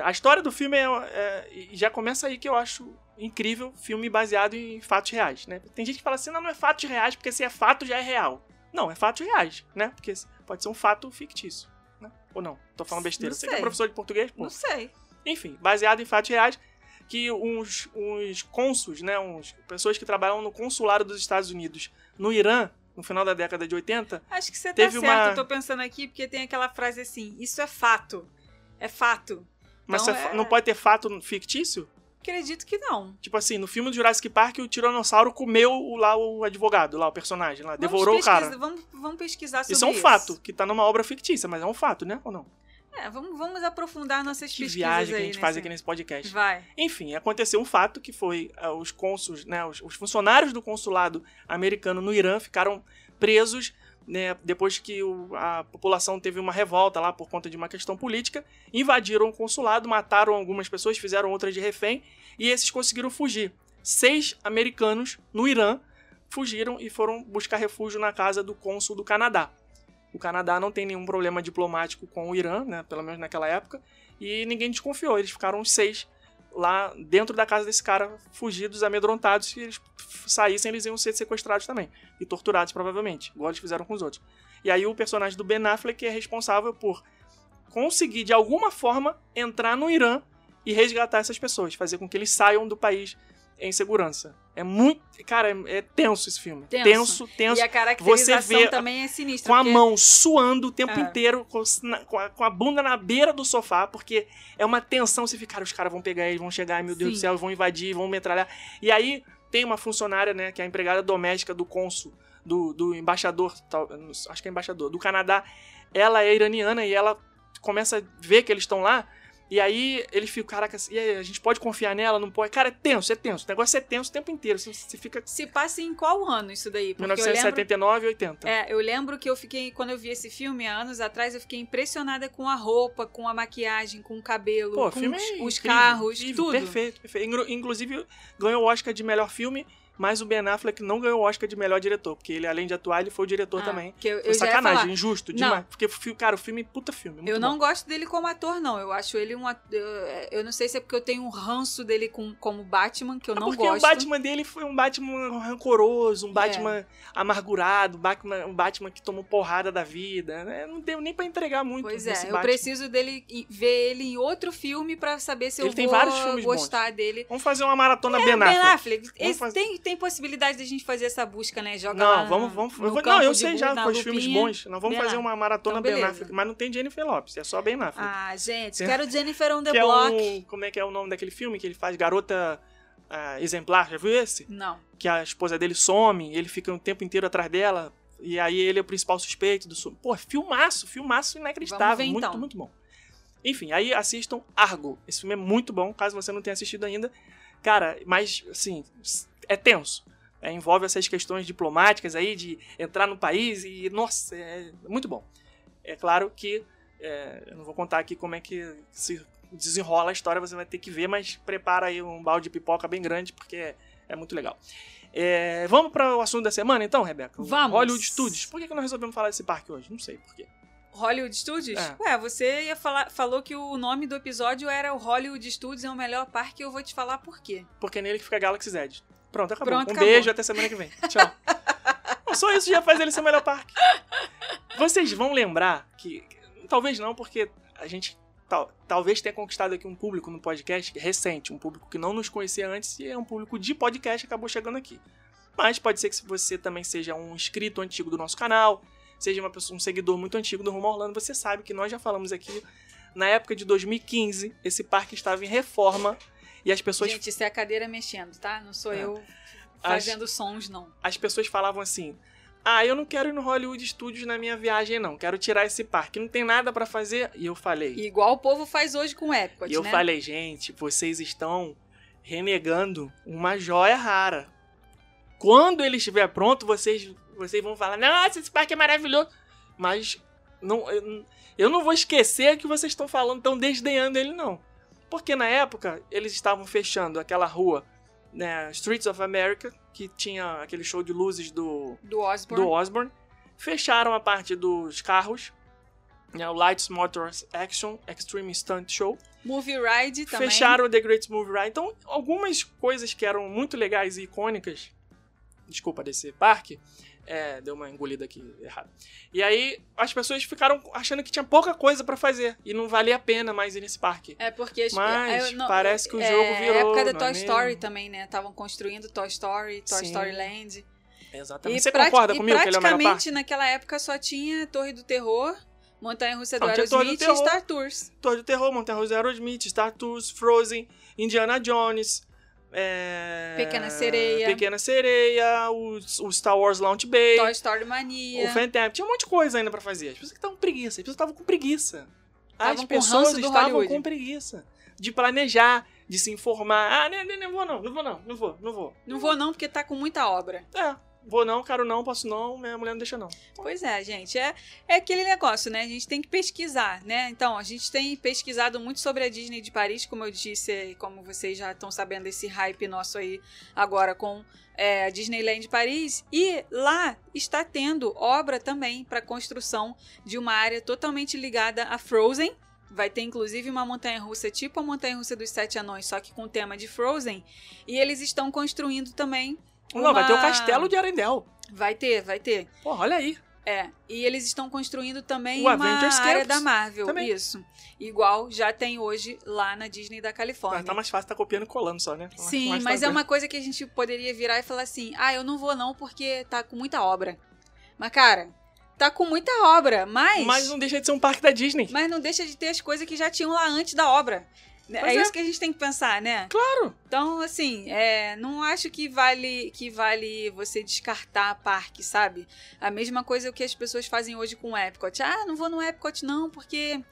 a história do filme é, é- já começa aí que eu acho incrível, filme baseado em fatos reais, né? Tem gente que fala assim, não, não é fatos reais, porque se é fato já é real. Não, é fatos reais, né? Porque pode ser um fato fictício, né? Ou não? Tô falando besteira.
Não
Você que é
sei.
professor de português, pô.
Não sei.
Enfim, baseado em fatos reais, que uns, uns cônsuls, né, uns pessoas que trabalham no consulado dos Estados Unidos no Irã, no final da década de 80,
Acho que você tá
Teve
certo.
uma-
Eu tô pensando aqui porque tem aquela frase assim: isso é fato. É fato.
Mas
Então é-
não pode ter fato fictício?
Acredito que não.
Tipo assim, no filme do Jurassic Park, o tiranossauro comeu o- lá o advogado, lá o personagem, lá, devorou o
Vamos
cara.
Vamos, vamos pesquisar sobre
Isso é um fato, que tá numa obra fictícia, mas é um fato, né? Ou não?
É, vamos, vamos aprofundar nossas
Que
pesquisas
viagem que a gente faz
nesse-
aqui nesse podcast.
Vai.
Enfim, aconteceu um fato que foi ah, os cônsuls, né, os, os funcionários do consulado americano no Irã ficaram presos né, depois que o- a população teve uma revolta lá por conta de uma questão política, invadiram o consulado, mataram algumas pessoas, fizeram outras de refém e esses conseguiram fugir. Seis americanos no Irã fugiram e foram buscar refúgio na casa do cônsul do Canadá. O Canadá não tem nenhum problema diplomático com o Irã, né, pelo menos naquela época, e ninguém desconfiou. Eles ficaram seis lá dentro da casa desse cara, fugidos, amedrontados. Se eles saíssem, eles iam ser sequestrados também. E torturados, provavelmente, igual eles fizeram com os outros. E aí o personagem do Ben Affleck é responsável por conseguir, de alguma forma, entrar no Irã e resgatar essas pessoas. Fazer com que eles saiam do país em segurança. É muito. Cara, é, é tenso esse filme.
Tenso.
Tenso, tenso.
E a caracterização
Você vê
também é sinistra.
com a
porque-
mão suando o tempo
É.
inteiro, com, a, com a bunda na beira do sofá, porque é uma tensão. Você fica, cara, os caras vão pegar ele, vão chegar, meu Deus
Sim.
do céu, vão invadir, vão metralhar. E aí tem uma funcionária, né, que é a empregada doméstica do cônsul, do, do embaixador, tal- acho que é embaixador, do Canadá. Ela é iraniana e ela começa a ver que eles estão lá. E aí ele fica, caraca, e aí, a gente pode confiar nela? Não pode? Cara, é tenso, é tenso. O negócio é tenso o tempo inteiro. Você, você fica
Se passa em qual ano isso daí? Porque eu lembro
1979 e 80.
É, eu lembro que eu fiquei, quando eu vi esse filme há anos atrás, eu fiquei impressionada com a roupa, com a maquiagem, com o cabelo,
Pô,
com
filme
os,
é
os
incrível,
carros,
incrível,
tudo.
Perfeito, perfeito. Inclusive, ganhou o Oscar de melhor filme, mas o Ben Affleck não ganhou o Oscar de melhor diretor, porque ele, além de atuar, ele foi o diretor
Ah,
também.
que eu,
Foi
eu
sacanagem, injusto,
Não.
demais. Porque, cara, o filme, puta filme. muito
Eu
bom.
não gosto dele como ator, não. Eu acho ele um ator. Eu não sei se é porque eu tenho um ranço dele com, como Batman, que eu
É
não
porque
gosto.
o Batman dele foi um Batman rancoroso, um Batman amargurado, um Batman, um Batman que tomou porrada da vida. né? Não deu nem pra entregar muito
Pois é, eu
Batman.
preciso dele ver ele em outro filme pra saber se
Ele
eu
tem
vou
vários filmes
gostar dele.
Vamos fazer uma maratona
É,
Ben Affleck.
Affleck.
Vamos
Esse-
fazer-
tem, tem possibilidade de a gente fazer essa busca, né? Joga
Não,
lá
vamos, vamos. eu vou- não, eu sei já, com os filmes bons. Nós vamos
Ben
fazer uma maratona
Então,
Ben. Affleck. Mas não tem Jennifer Lopes, é só Ben Affleck.
Ah, gente,
É.
quero Jennifer on the Block.
é o. Como é que é o nome daquele filme que ele faz? Garota ah, Exemplar, já viu esse?
Não.
Que a esposa dele some, ele fica o tempo inteiro atrás dela. E aí ele é o principal suspeito do som. Pô, filmaço, filmaço inacreditável.
Ver,
muito,
então.
muito bom. Enfim, aí assistam Argo. Esse filme é muito bom, caso você não tenha assistido ainda. Cara, mas, assim, é tenso. É, envolve essas questões diplomáticas aí, de entrar no país e, nossa, é muito bom. É claro que é, eu não vou contar aqui como é que se desenrola a história, você vai ter que ver, mas prepara aí um balde de pipoca bem grande, porque é, é muito legal. É, vamos para o assunto da semana, então, Rebeca?
Vamos.
Hollywood Studios. Por que, que nós resolvemos falar desse parque hoje? Não sei por quê.
Hollywood Studios?
É.
Ué, você ia falar, falou que o nome do episódio era o Hollywood Studios é o melhor parque, eu vou te falar por quê.
Porque é nele que fica Galaxy Z. Pronto, acabou.
Pronto,
um
acabou.
beijo, até semana que vem. Tchau. (laughs) Só isso já faz ele ser o melhor parque. Vocês vão lembrar que. Talvez não, porque a gente tal- talvez tenha conquistado aqui um público no podcast recente, um público que não nos conhecia antes e é um público de podcast que acabou chegando aqui. Mas pode ser que você também seja um inscrito antigo do nosso canal, seja uma pessoa, um seguidor muito antigo do Rumo Orlando, você sabe que nós já falamos aqui na época de 2015, esse parque estava em reforma e as pessoas
Gente, isso é a cadeira mexendo, tá? Não sou
É.
eu fazendo sons, não.
as pessoas falavam assim: Ah, eu não quero ir no Hollywood Studios na minha viagem, não. Quero tirar esse parque. Não tem nada pra fazer. E eu falei. E,
Igual o povo faz hoje com o Epcot,
eu
né?
falei, gente, vocês estão renegando uma joia rara. Quando ele estiver pronto, vocês, vocês vão falar: Nossa, esse parque é maravilhoso. Mas não, eu, eu não vou esquecer que vocês estão falando, estão desdenhando ele, não. Porque na época eles estavam fechando aquela rua, né, Streets of America, que tinha aquele show de luzes do,
Do Osborne.
do Osborne. Fecharam a parte dos carros, né, o Lights Motors Action Extreme Stunt Show.
Movie Ride também.
Fecharam o The Great Movie Ride. Então, algumas coisas que eram muito legais e icônicas, desculpa, desse parque, é, deu uma engolida aqui errada. E aí, as pessoas ficaram achando que tinha pouca coisa pra fazer e não valia a pena mais ir nesse parque.
É porque as-
Mas
eu não-
parece que o
é,
jogo virou,
É época da Toy
é
Story também, né? Estavam construindo Toy Story, Toy
Sim.
Story Land.
Exatamente.
E
Você concorda
e
comigo que ele é o melhor
praticamente
parque?
naquela época só tinha Torre do Terror, Montanha Russa do
do
Aerosmith e. Star Tours.
Torre do Terror, Montanha Russa Aerosmith, Star Tours, Frozen, Indiana Jones, é,
Pequena Sereia.
Pequena Sereia, o, o Star Wars Launch Bay,
Toy Story Mania.
o Phantom. Tinha um monte de coisa ainda pra fazer. As pessoas que estavam com preguiça, as pessoas estavam com preguiça. As
Estavam com
pessoas estavam
Hollywood.
com preguiça de planejar, de se informar. Ah, não, não, não vou não, não vou não, não vou, não vou.
Não vou não, porque tá com muita obra.
É, vou não, quero não, posso não, minha mulher não deixa não.
Pois é, gente. É, é aquele negócio, né? A gente tem que pesquisar, né? Então, a gente tem pesquisado muito sobre a Disney de Paris, como eu disse, como vocês já estão sabendo, esse hype nosso aí agora com é, a Disneyland Paris. E lá está tendo obra também para construção de uma área totalmente ligada a Frozen. Vai ter inclusive uma montanha russa tipo a montanha russa dos Sete Anões, só que com tema de Frozen. E eles estão construindo também.
Não, vai ter o
uma-
castelo de Arendelle.
Vai ter, vai ter.
Pô, olha aí.
É, e eles estão construindo também
O
uma
Avengers
área da Marvel,
também.
isso. Igual já tem hoje lá na Disney da Califórnia.
Tá mais fácil tá copiando e colando só, né? Tá
Sim,
mais
mas é uma coisa que a gente poderia virar e falar assim: ah, eu não vou não porque tá com muita obra. Mas, cara, tá com muita obra, mas.
Mas não deixa de ser um parque da Disney.
mas não deixa de ter as coisas que já tinham lá antes da obra. É,
Pois é.
isso que a gente tem que pensar, né?
Claro.
Então, assim, é, não acho que vale que vale você descartar parque, sabe? A mesma coisa que as pessoas fazem hoje com o Epcot. Ah, não vou no Epcot não, porque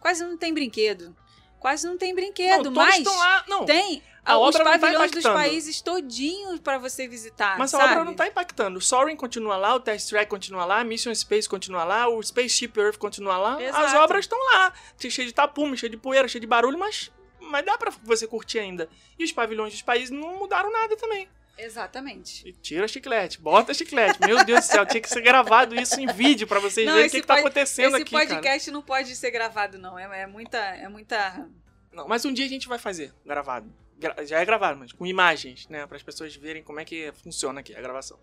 quase não tem brinquedo. Quase não tem brinquedo,
não,
mas
estão lá. Não,
tem
A
os
tá
pavilhões dos
impactando.
países todinhos pra você visitar,
mas a
sabe?
obra não tá impactando. O Soaring continua lá, o Test Track continua lá, a Mission Space continua lá, o Spaceship Earth continua lá. As
Exato.
obras estão lá. Cheio de tapume, cheio de poeira, cheio de barulho, mas, mas dá pra você curtir ainda. E os pavilhões dos países não mudaram nada também.
Exatamente.
E tira chiclete, bota chiclete. Meu Deus do céu, tinha que ser gravado isso em vídeo pra vocês
Não,
verem o que,
esse
tá
pod-
acontecendo
Esse
aqui, cara.
podcast não pode ser gravado, não. É, é muita. É muita.
Não, mas um dia a gente vai fazer gravado. Gra- já é gravado, mas com imagens, né? Para as pessoas verem como é que funciona aqui a gravação.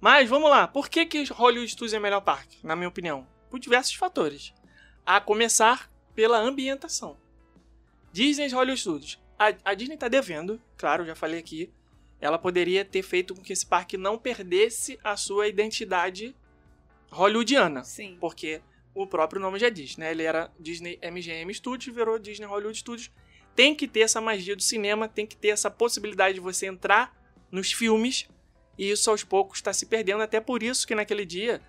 Mas vamos lá. Por que, que Hollywood Studios é o melhor parque? Na minha opinião. Por diversos fatores. A começar pela ambientação. Disney Hollywood Studios. A, a Disney tá devendo, claro, já falei aqui. Ela poderia ter feito com que esse parque não perdesse a sua identidade hollywoodiana.
Sim.
Porque o próprio nome já diz, né? Ele era Disney MGM Studios virou Disney Hollywood Studios. Tem que ter essa magia do cinema, tem que ter essa possibilidade de você entrar nos filmes. E isso aos poucos está se perdendo. Até por isso que naquele dia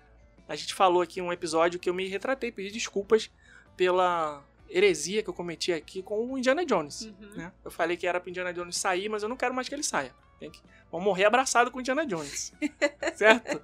a gente falou aqui um episódio que eu me retratei, pedi desculpas pela heresia que eu cometi aqui com o Indiana Jones.
Uhum.
né? Eu falei que era pro Indiana Jones sair, mas eu não quero mais que ele saia. Tem que... Vamos morrer abraçado com o Indiana Jones. (laughs) certo?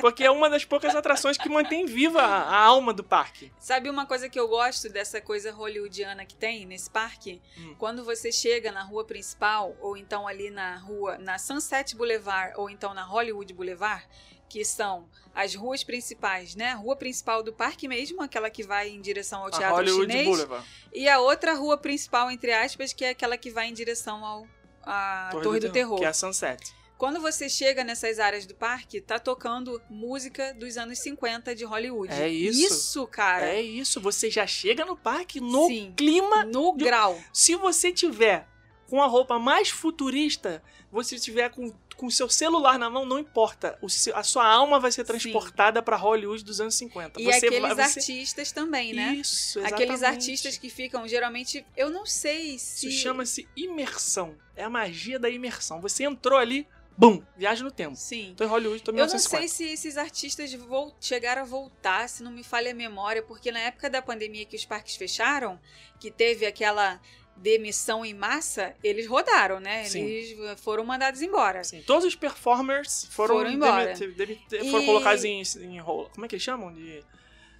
Porque é uma das poucas atrações que mantém viva a, a alma do parque.
Sabe uma coisa que eu gosto dessa coisa hollywoodiana que tem nesse parque?
Hum.
Quando você chega na rua principal, ou então ali na rua, na Sunset Boulevard, ou então na Hollywood Boulevard, que são as ruas principais, né? A rua principal do parque mesmo, aquela que vai em direção ao
A
Teatro
Hollywood
Chinês.
Boulevard.
E a outra rua principal, entre aspas, que é aquela que vai em direção ao à Torre, do, Terror.
Que é a Sunset.
Quando você chega nessas áreas do parque, tá tocando música dos anos 50 de Hollywood.
É isso.
Isso, cara.
É isso, você já chega no parque no
Sim.
clima.
No grau.
Se você tiver com a roupa mais futurista, você tiver com com o seu celular na mão, não importa. O seu- a sua alma vai ser transportada pra Hollywood dos anos 50.
E
você
aqueles
vai, você...
artistas também, né?
Isso,
Aqueles
exatamente.
artistas que ficam, geralmente, eu não sei se.
Isso chama-se imersão. É a magia da imersão. Você entrou ali, bum, viaja no tempo.
Sim.
Tô em Hollywood, tô em
Eu não
1950.
sei se esses artistas vol- chegaram a voltar, se não me falha a memória, porque na época da pandemia que os parques fecharam, que teve aquela demissão em massa, eles rodaram, né?
Sim.
Eles foram mandados embora.
Assim, todos os performers foram,
Foram embora. E-
foram colocados em, em rolo. Como é que eles chamam? De...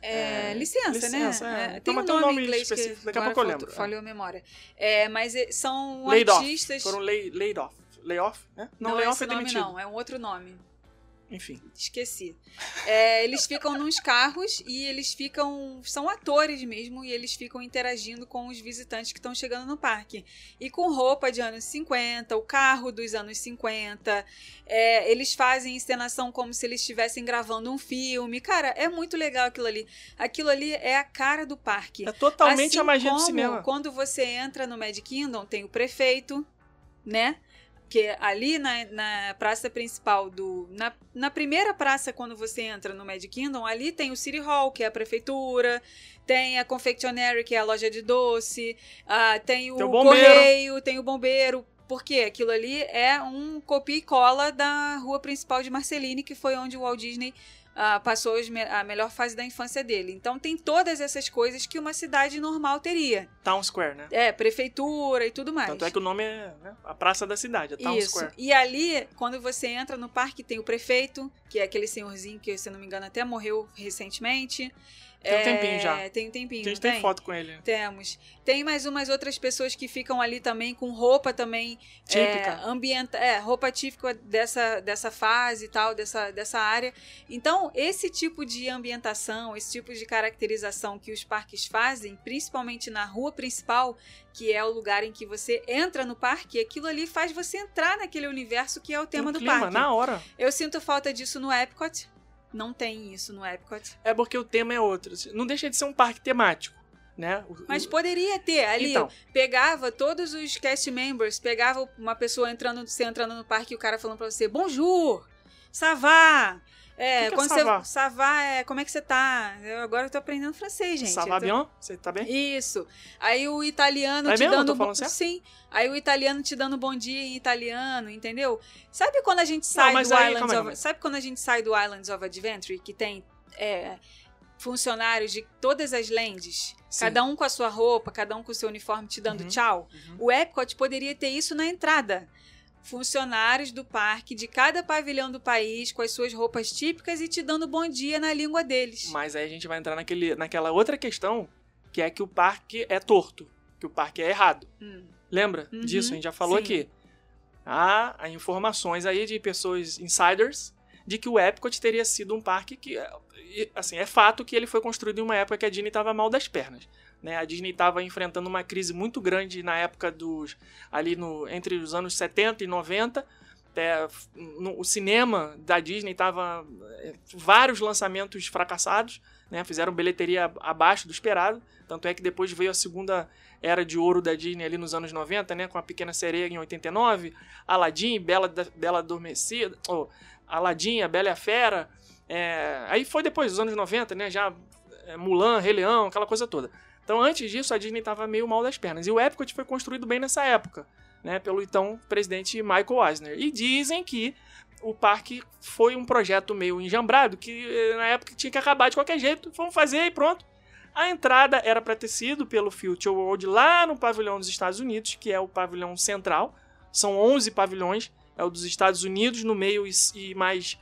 É,
É,
licença,
licença,
né?
é.
É,
Então,
tem um
um
nome, inglês
específico,
que
daqui a
agora
pouco eu lembro.
falhou a memória. É, mas é, são
Laid off.
artistas...
Foram lay, laid off. Layoff, né? Não,
Não, é
layoff é
nome
demitido.
não, é um outro nome.
Enfim.
Esqueci. É, eles ficam nos carros e eles ficam. São atores mesmo e eles ficam interagindo com os visitantes que estão chegando no parque. E com roupa de anos 50, o carro dos anos 50. é, eles fazem encenação como se eles estivessem gravando um filme. Cara, é muito legal aquilo ali. Aquilo ali é a cara do parque.
É totalmente
Assim
a magia do cinema.
Quando você entra no Mad Kingdom, tem o prefeito, né? Que ali na, na praça principal do. Na, na primeira praça, quando você entra no Mad Kingdom, ali tem o City Hall, que é a prefeitura, tem a Confectionery, que é a loja de doce, ah, tem o,
Tem o
correio, tem o bombeiro. Porque aquilo ali é um copia e cola da rua principal de Marceline, que foi onde o Walt Disney ah, passou me- a melhor fase da infância dele. Então tem todas essas coisas que uma cidade normal teria.
Town Square, né?
É, prefeitura e tudo mais.
Tanto é que o nome é né, a Praça da Cidade, é Town
Isso.
Square.
E ali, quando você entra no parque, tem o prefeito, que é aquele senhorzinho que, se não me engano, até morreu recentemente.
Tem um
É,
tempinho já.
Tem um tempinho,
A gente tem
tem?
foto com ele.
Temos. Tem mais umas outras pessoas que ficam ali também com roupa também
Típica.
É, ambienta, é, roupa típica dessa, dessa fase e tal, dessa, dessa área. Então, esse tipo de ambientação, esse tipo de caracterização que os parques fazem, principalmente na rua principal, que é o lugar em que você entra no parque, aquilo ali faz você entrar naquele universo que é o tema
Tem
do
clima,
parque.
na hora.
Eu sinto falta disso no Epcot. Não tem isso no Epcot.
É porque o tema é outro. Não deixa de ser um parque temático, né? O-
Mas poderia ter ali.
Então.
Pegava todos os cast members, pegava uma pessoa entrando, você entrando no parque e o cara falando pra você, bonjour, savá. É,
Que é
quando
va?
você. Savá é. Como é que você tá? Eu agora eu tô aprendendo francês, gente. Eu
va
tô-
bien? Você tá bem?
Isso. Aí o italiano
É
te
mesmo? Eu
dando
tô falando certo?
Sim. Aí o italiano te dando bom dia em italiano, entendeu? Sabe quando a gente sai
mas
do
aí,
Islands of... Sabe quando a gente sai do Islands of Adventure que tem é, funcionários de todas as lands,
Sim.
cada um com a sua roupa, cada um com o seu uniforme te dando
Uhum.
tchau?
Uhum.
O Epcot poderia ter isso na entrada. Funcionários do parque de cada pavilhão do país com as suas roupas típicas e te dando bom dia na língua deles.
Mas aí a gente vai entrar naquele, naquela outra questão, que é que o parque é torto, que o parque é errado.
Hum.
Lembra
Uhum,
disso? A gente já falou
sim.
aqui. Há, há informações aí de pessoas insiders de que o Epcot teria sido um parque que, é, assim, é fato que ele foi construído em uma época que a Disney estava mal das pernas. Né? A Disney estava enfrentando uma crise muito grande na época dos. ali no, entre os anos 70 e 90. É, no- o cinema da Disney estava. vários lançamentos fracassados, né? fizeram bilheteria abaixo do esperado. Tanto é que depois veio a segunda era de ouro da Disney ali nos anos 90, né? Com a Pequena Sereia em 89, Aladdin, Bela, Bela Adormecida, ou Aladdin, a Bela e a Fera. é, aí foi depois dos anos 90, né? Já é, Mulan, Rei Leão, aquela coisa toda. Então antes disso a Disney estava meio mal das pernas. E o Epcot foi construído bem nessa época, né? Pelo então presidente Michael Eisner. E dizem que o parque foi um projeto meio enjambrado, que eh, na época tinha que acabar de qualquer jeito, vamos fazer e pronto. A entrada era para ter sido pelo Future World lá no pavilhão dos Estados Unidos, que é o pavilhão central. São 11 pavilhões, é o dos Estados Unidos no meio e, e mais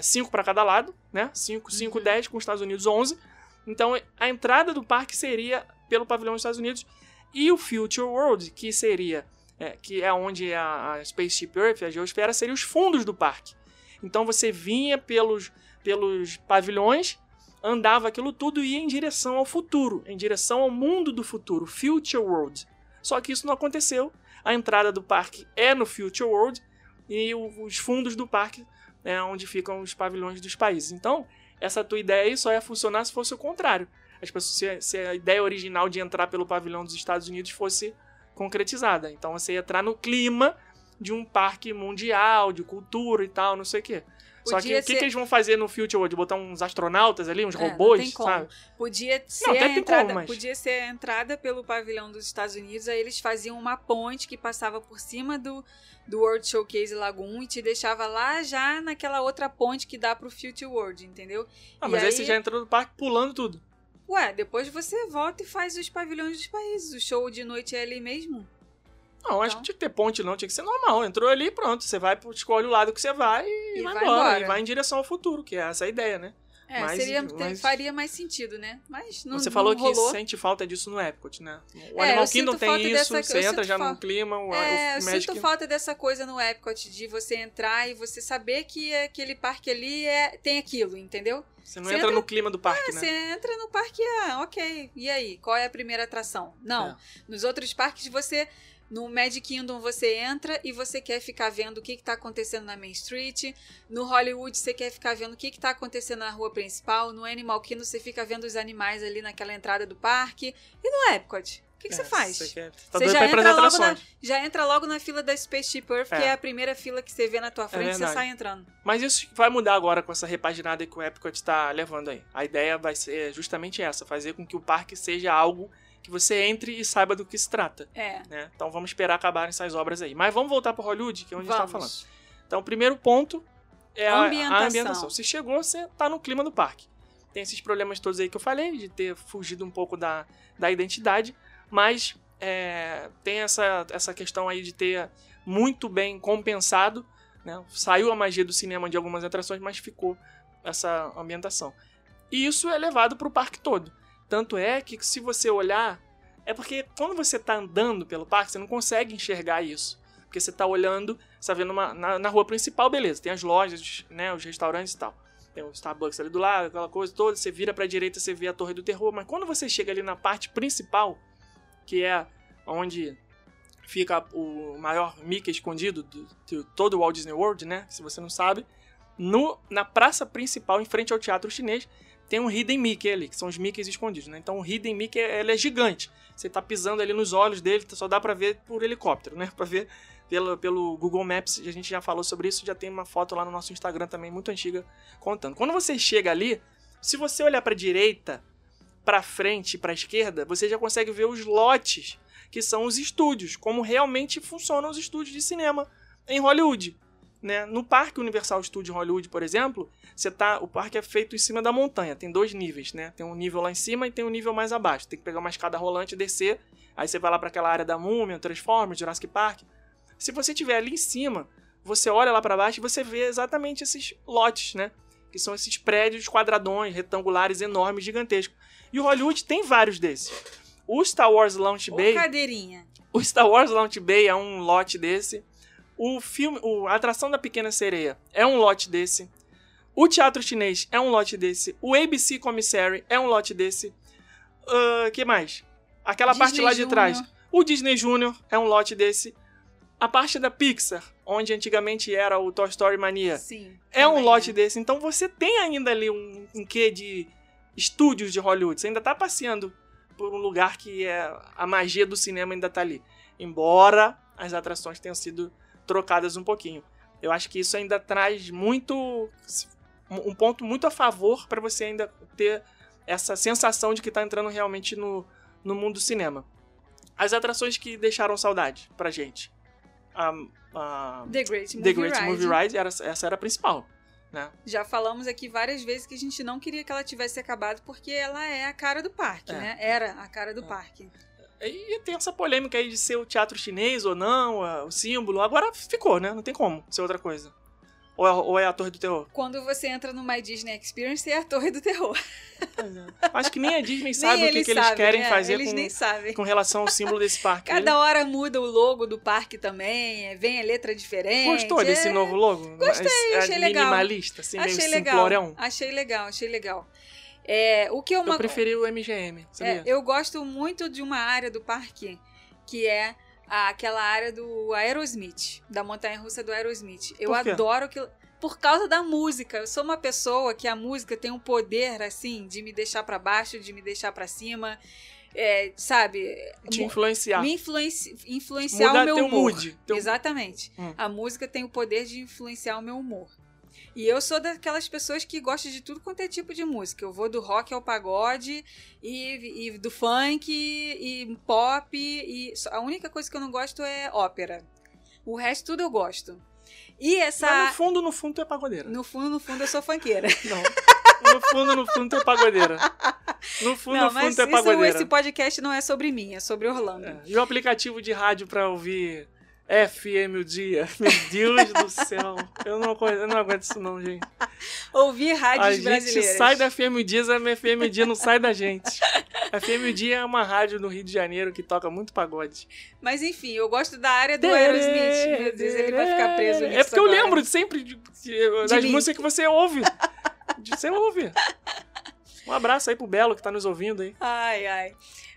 5 para cada lado, né? 5, 5,
Uhum.
10 com os Estados Unidos 11. Então a entrada do parque seria pelo pavilhão dos Estados Unidos e o Future World, que seria é, que é onde a, a Spaceship Earth, a geosfera, seriam os fundos do parque. Então você vinha pelos, pelos pavilhões, andava aquilo tudo e ia em direção ao futuro, em direção ao mundo do futuro, Future World. Só que isso não aconteceu. A entrada do parque é no Future World e os fundos do parque é onde ficam os pavilhões dos países. Então, essa tua ideia aí só ia funcionar se fosse o contrário. As pessoas, se, se a ideia original de entrar pelo pavilhão dos Estados Unidos fosse concretizada. Então você ia entrar no clima de um parque mundial, de cultura e tal, não sei o quê. Só que o que,
ser-
que eles vão fazer no Future World? Botar uns astronautas ali, uns
É, não
robôs,
tem como.
sabe?
Podia ser,
até
a entrada,
como, mas-
podia ser a entrada pelo pavilhão dos Estados Unidos, aí eles faziam uma ponte que passava por cima do, do World Showcase Lagoon e te deixava lá já naquela outra ponte que dá pro Future World, entendeu?
Ah,
E
mas aí
aí-
você já entrou no parque pulando tudo.
Ué, depois você volta e faz os pavilhões dos países. O show de noite é ali mesmo.
Não, acho
Então.
que tinha que ter ponte não, tinha que ser normal. Entrou ali pronto. Você vai, escolhe o lado que você vai e,
E
vai,
vai
embora.
embora.
E vai em direção ao futuro, que é essa a ideia, né?
É,
Mas-
seria,
mas-
faria mais sentido, né? Mas não
você
não
falou que
rolou.
sente falta disso no Epcot, né? O
É,
Animal Kingdom tem isso,
dessa-
você
eu
entra já no
falta-
clima, o,
É,
o
eu
Magic...
sinto falta dessa coisa no Epcot, de você entrar e você saber que aquele parque ali é, tem aquilo, entendeu?
Você não
você
entra
entra-
no clima do parque,
Ah,
né?
Você entra no parque, ah, ok. E aí, qual é a primeira atração? Não.
É.
Nos outros parques você. No Magic Kingdom você entra e você quer ficar vendo o que está acontecendo na Main Street. No Hollywood você quer ficar vendo o que está acontecendo na rua principal. No Animal Kingdom você fica vendo os animais ali naquela entrada do parque. E no Epcot? O que, que
É,
você faz?
Você, quer... tá
Você já entra, logo na, já entra logo na fila da Spaceship Earth,
É.
que é a primeira fila que você vê na tua frente, você
verdade.
sai entrando.
Mas isso vai mudar agora com essa repaginada que o Epcot está levando aí. A ideia vai ser justamente essa, fazer com que o parque seja algo que você entre e saiba do que se trata.
É.
Né? Então vamos esperar acabarem essas obras aí. Mas vamos voltar para Hollywood, que é onde a gente estava falando.
Vamos.
Então o primeiro ponto é a
Ambientação.
a ambientação. Se chegou, você tá no clima do parque. Tem esses problemas todos aí que eu falei, de ter fugido um pouco da, da identidade, mas é, tem essa, essa questão aí de ter muito bem compensado. Né? Saiu a magia do cinema de algumas atrações, mas ficou essa ambientação. E isso é levado para o parque todo. Tanto é que se você olhar, é porque quando você está andando pelo parque, você não consegue enxergar isso. Porque você está olhando, você tá vendo uma, na, na rua principal, beleza, tem as lojas, né, os restaurantes e tal. Tem o Starbucks ali do lado, aquela coisa toda, você vira pra direita, você vê a Torre do Terror, mas quando você chega ali na parte principal, que é onde fica o maior Mickey escondido do- de todo o Walt Disney World, né, se você não sabe, no, na praça principal, em frente ao teatro chinês, tem um Hidden Mickey ali, que são os Mickeys escondidos, né? Então o Hidden Mickey, ele é gigante. Você tá pisando ali nos olhos dele, só dá pra ver por helicóptero, né? (laughs) Pra ver pelo, pelo Google Maps, a gente já falou sobre isso, já tem uma foto lá no nosso Instagram também, muito antiga, contando. Quando você chega ali, se você olhar pra direita, pra frente pra esquerda, você já consegue ver os lotes, que são os estúdios, como realmente funcionam os estúdios de cinema em Hollywood. Né? No Parque Universal Studio Hollywood, por exemplo, você tá, o parque é feito em cima da montanha, tem dois níveis, né? Tem um nível lá em cima e tem um nível mais abaixo. Tem que pegar uma escada rolante e descer, aí você vai lá para aquela área da Múmia, Transformers, Jurassic Park. Se você estiver ali em cima, você olha lá para baixo e você vê exatamente esses lotes, né? Que são esses prédios quadradões, retangulares, enormes, gigantescos. E o Hollywood tem vários desses. O Star Wars Launch
Ô,
Bay.
cadeirinha.
O Star Wars Launch Bay é um lote desse. O filme, o, a atração da Pequena Sereia é um lote desse. O Teatro Chinês é um lote desse. O ABC Commissary é um lote desse. O que mais? Aquela
Disney
parte lá de
Junior.
trás. O Disney Junior é um lote desse. A parte da Pixar, onde antigamente era o Toy Story Mania,
Sim.
é um lote
né?
desse. Então você tem ainda ali um, um quê de estúdios de Hollywood. Você ainda tá passeando por um lugar que é a magia do cinema ainda tá ali. Embora as atrações tenham sido trocadas um pouquinho. Eu acho que isso ainda traz muito um ponto muito a favor para você ainda ter essa sensação de que tá entrando realmente no, no mundo do cinema. As atrações que deixaram saudade pra gente. A, a
The Great Movie
The Great
Ride.
Movie Ride, era, essa era a principal. Né?
Já falamos aqui várias vezes que a gente não queria que ela tivesse acabado porque ela é a cara do parque,
É.
né? Era a cara do parque.
E tem essa polêmica aí de ser o teatro chinês ou não, o símbolo. Agora ficou, né? Não tem como ser outra coisa. Ou é, ou é a Torre do Terror?
Quando você entra no My Disney Experience, é a Torre do Terror.
Acho que nem a Disney (laughs) sabe
nem
o que, que eles querem
né?
fazer
Eles
com, com relação ao símbolo desse (laughs) parque.
Cada hora muda o logo do parque também, é, vem a letra diferente.
Gostou desse
é-
novo logo?
Gostei,
É
achei legal.
Minimalista, assim, meio
Achei legal.
simplorão.
Achei legal, achei legal. É, o que uma
Eu preferi o MGM, sabia?
É, eu gosto muito de uma área do parque que é aquela área do Aerosmith, da montanha russa do Aerosmith. Eu adoro aquilo. Por causa da música. Eu sou uma pessoa que a música tem um poder, assim, de me deixar pra baixo, de me deixar pra cima. É, sabe?
Te influenciar.
Me influenci- influenciar
Muda
o meu
teu
humor.
mood. Teu...
Exatamente.
Hum.
A música tem o poder de influenciar o meu humor. E eu sou daquelas pessoas que gostam de tudo quanto é tipo de música. Eu vou do rock ao pagode, e, e do funk, e pop, e a única coisa que eu não gosto é ópera. O resto tudo eu gosto. E essa.
Mas no fundo, no fundo, tu é pagodeira.
No fundo, no fundo, eu sou funkeira. (laughs)
Não. No fundo, no fundo, tu é pagodeira. No fundo,
não,
no fundo, tu é
isso,
pagodeira.
esse podcast não é sobre mim, é sobre Orlando.
É, E o aplicativo de rádio pra ouvir FM o dia. (laughs) Meu Deus do céu. Eu não, eu não aguento isso não, gente.
Ouvir
A
rádios
gente
brasileiras.
sai da FM o dia, a FM o dia não sai da gente. A FM o dia é uma rádio no Rio de Janeiro que toca muito pagode.
Mas enfim, eu gosto da área do Aerosmith. Meu Deus, ele vai ficar preso nisso
É porque eu
agora.
lembro sempre de- de- das músicas que você ouve. De- Você ouve. Um abraço aí pro Belo que tá nos ouvindo aí.
Ai, ai.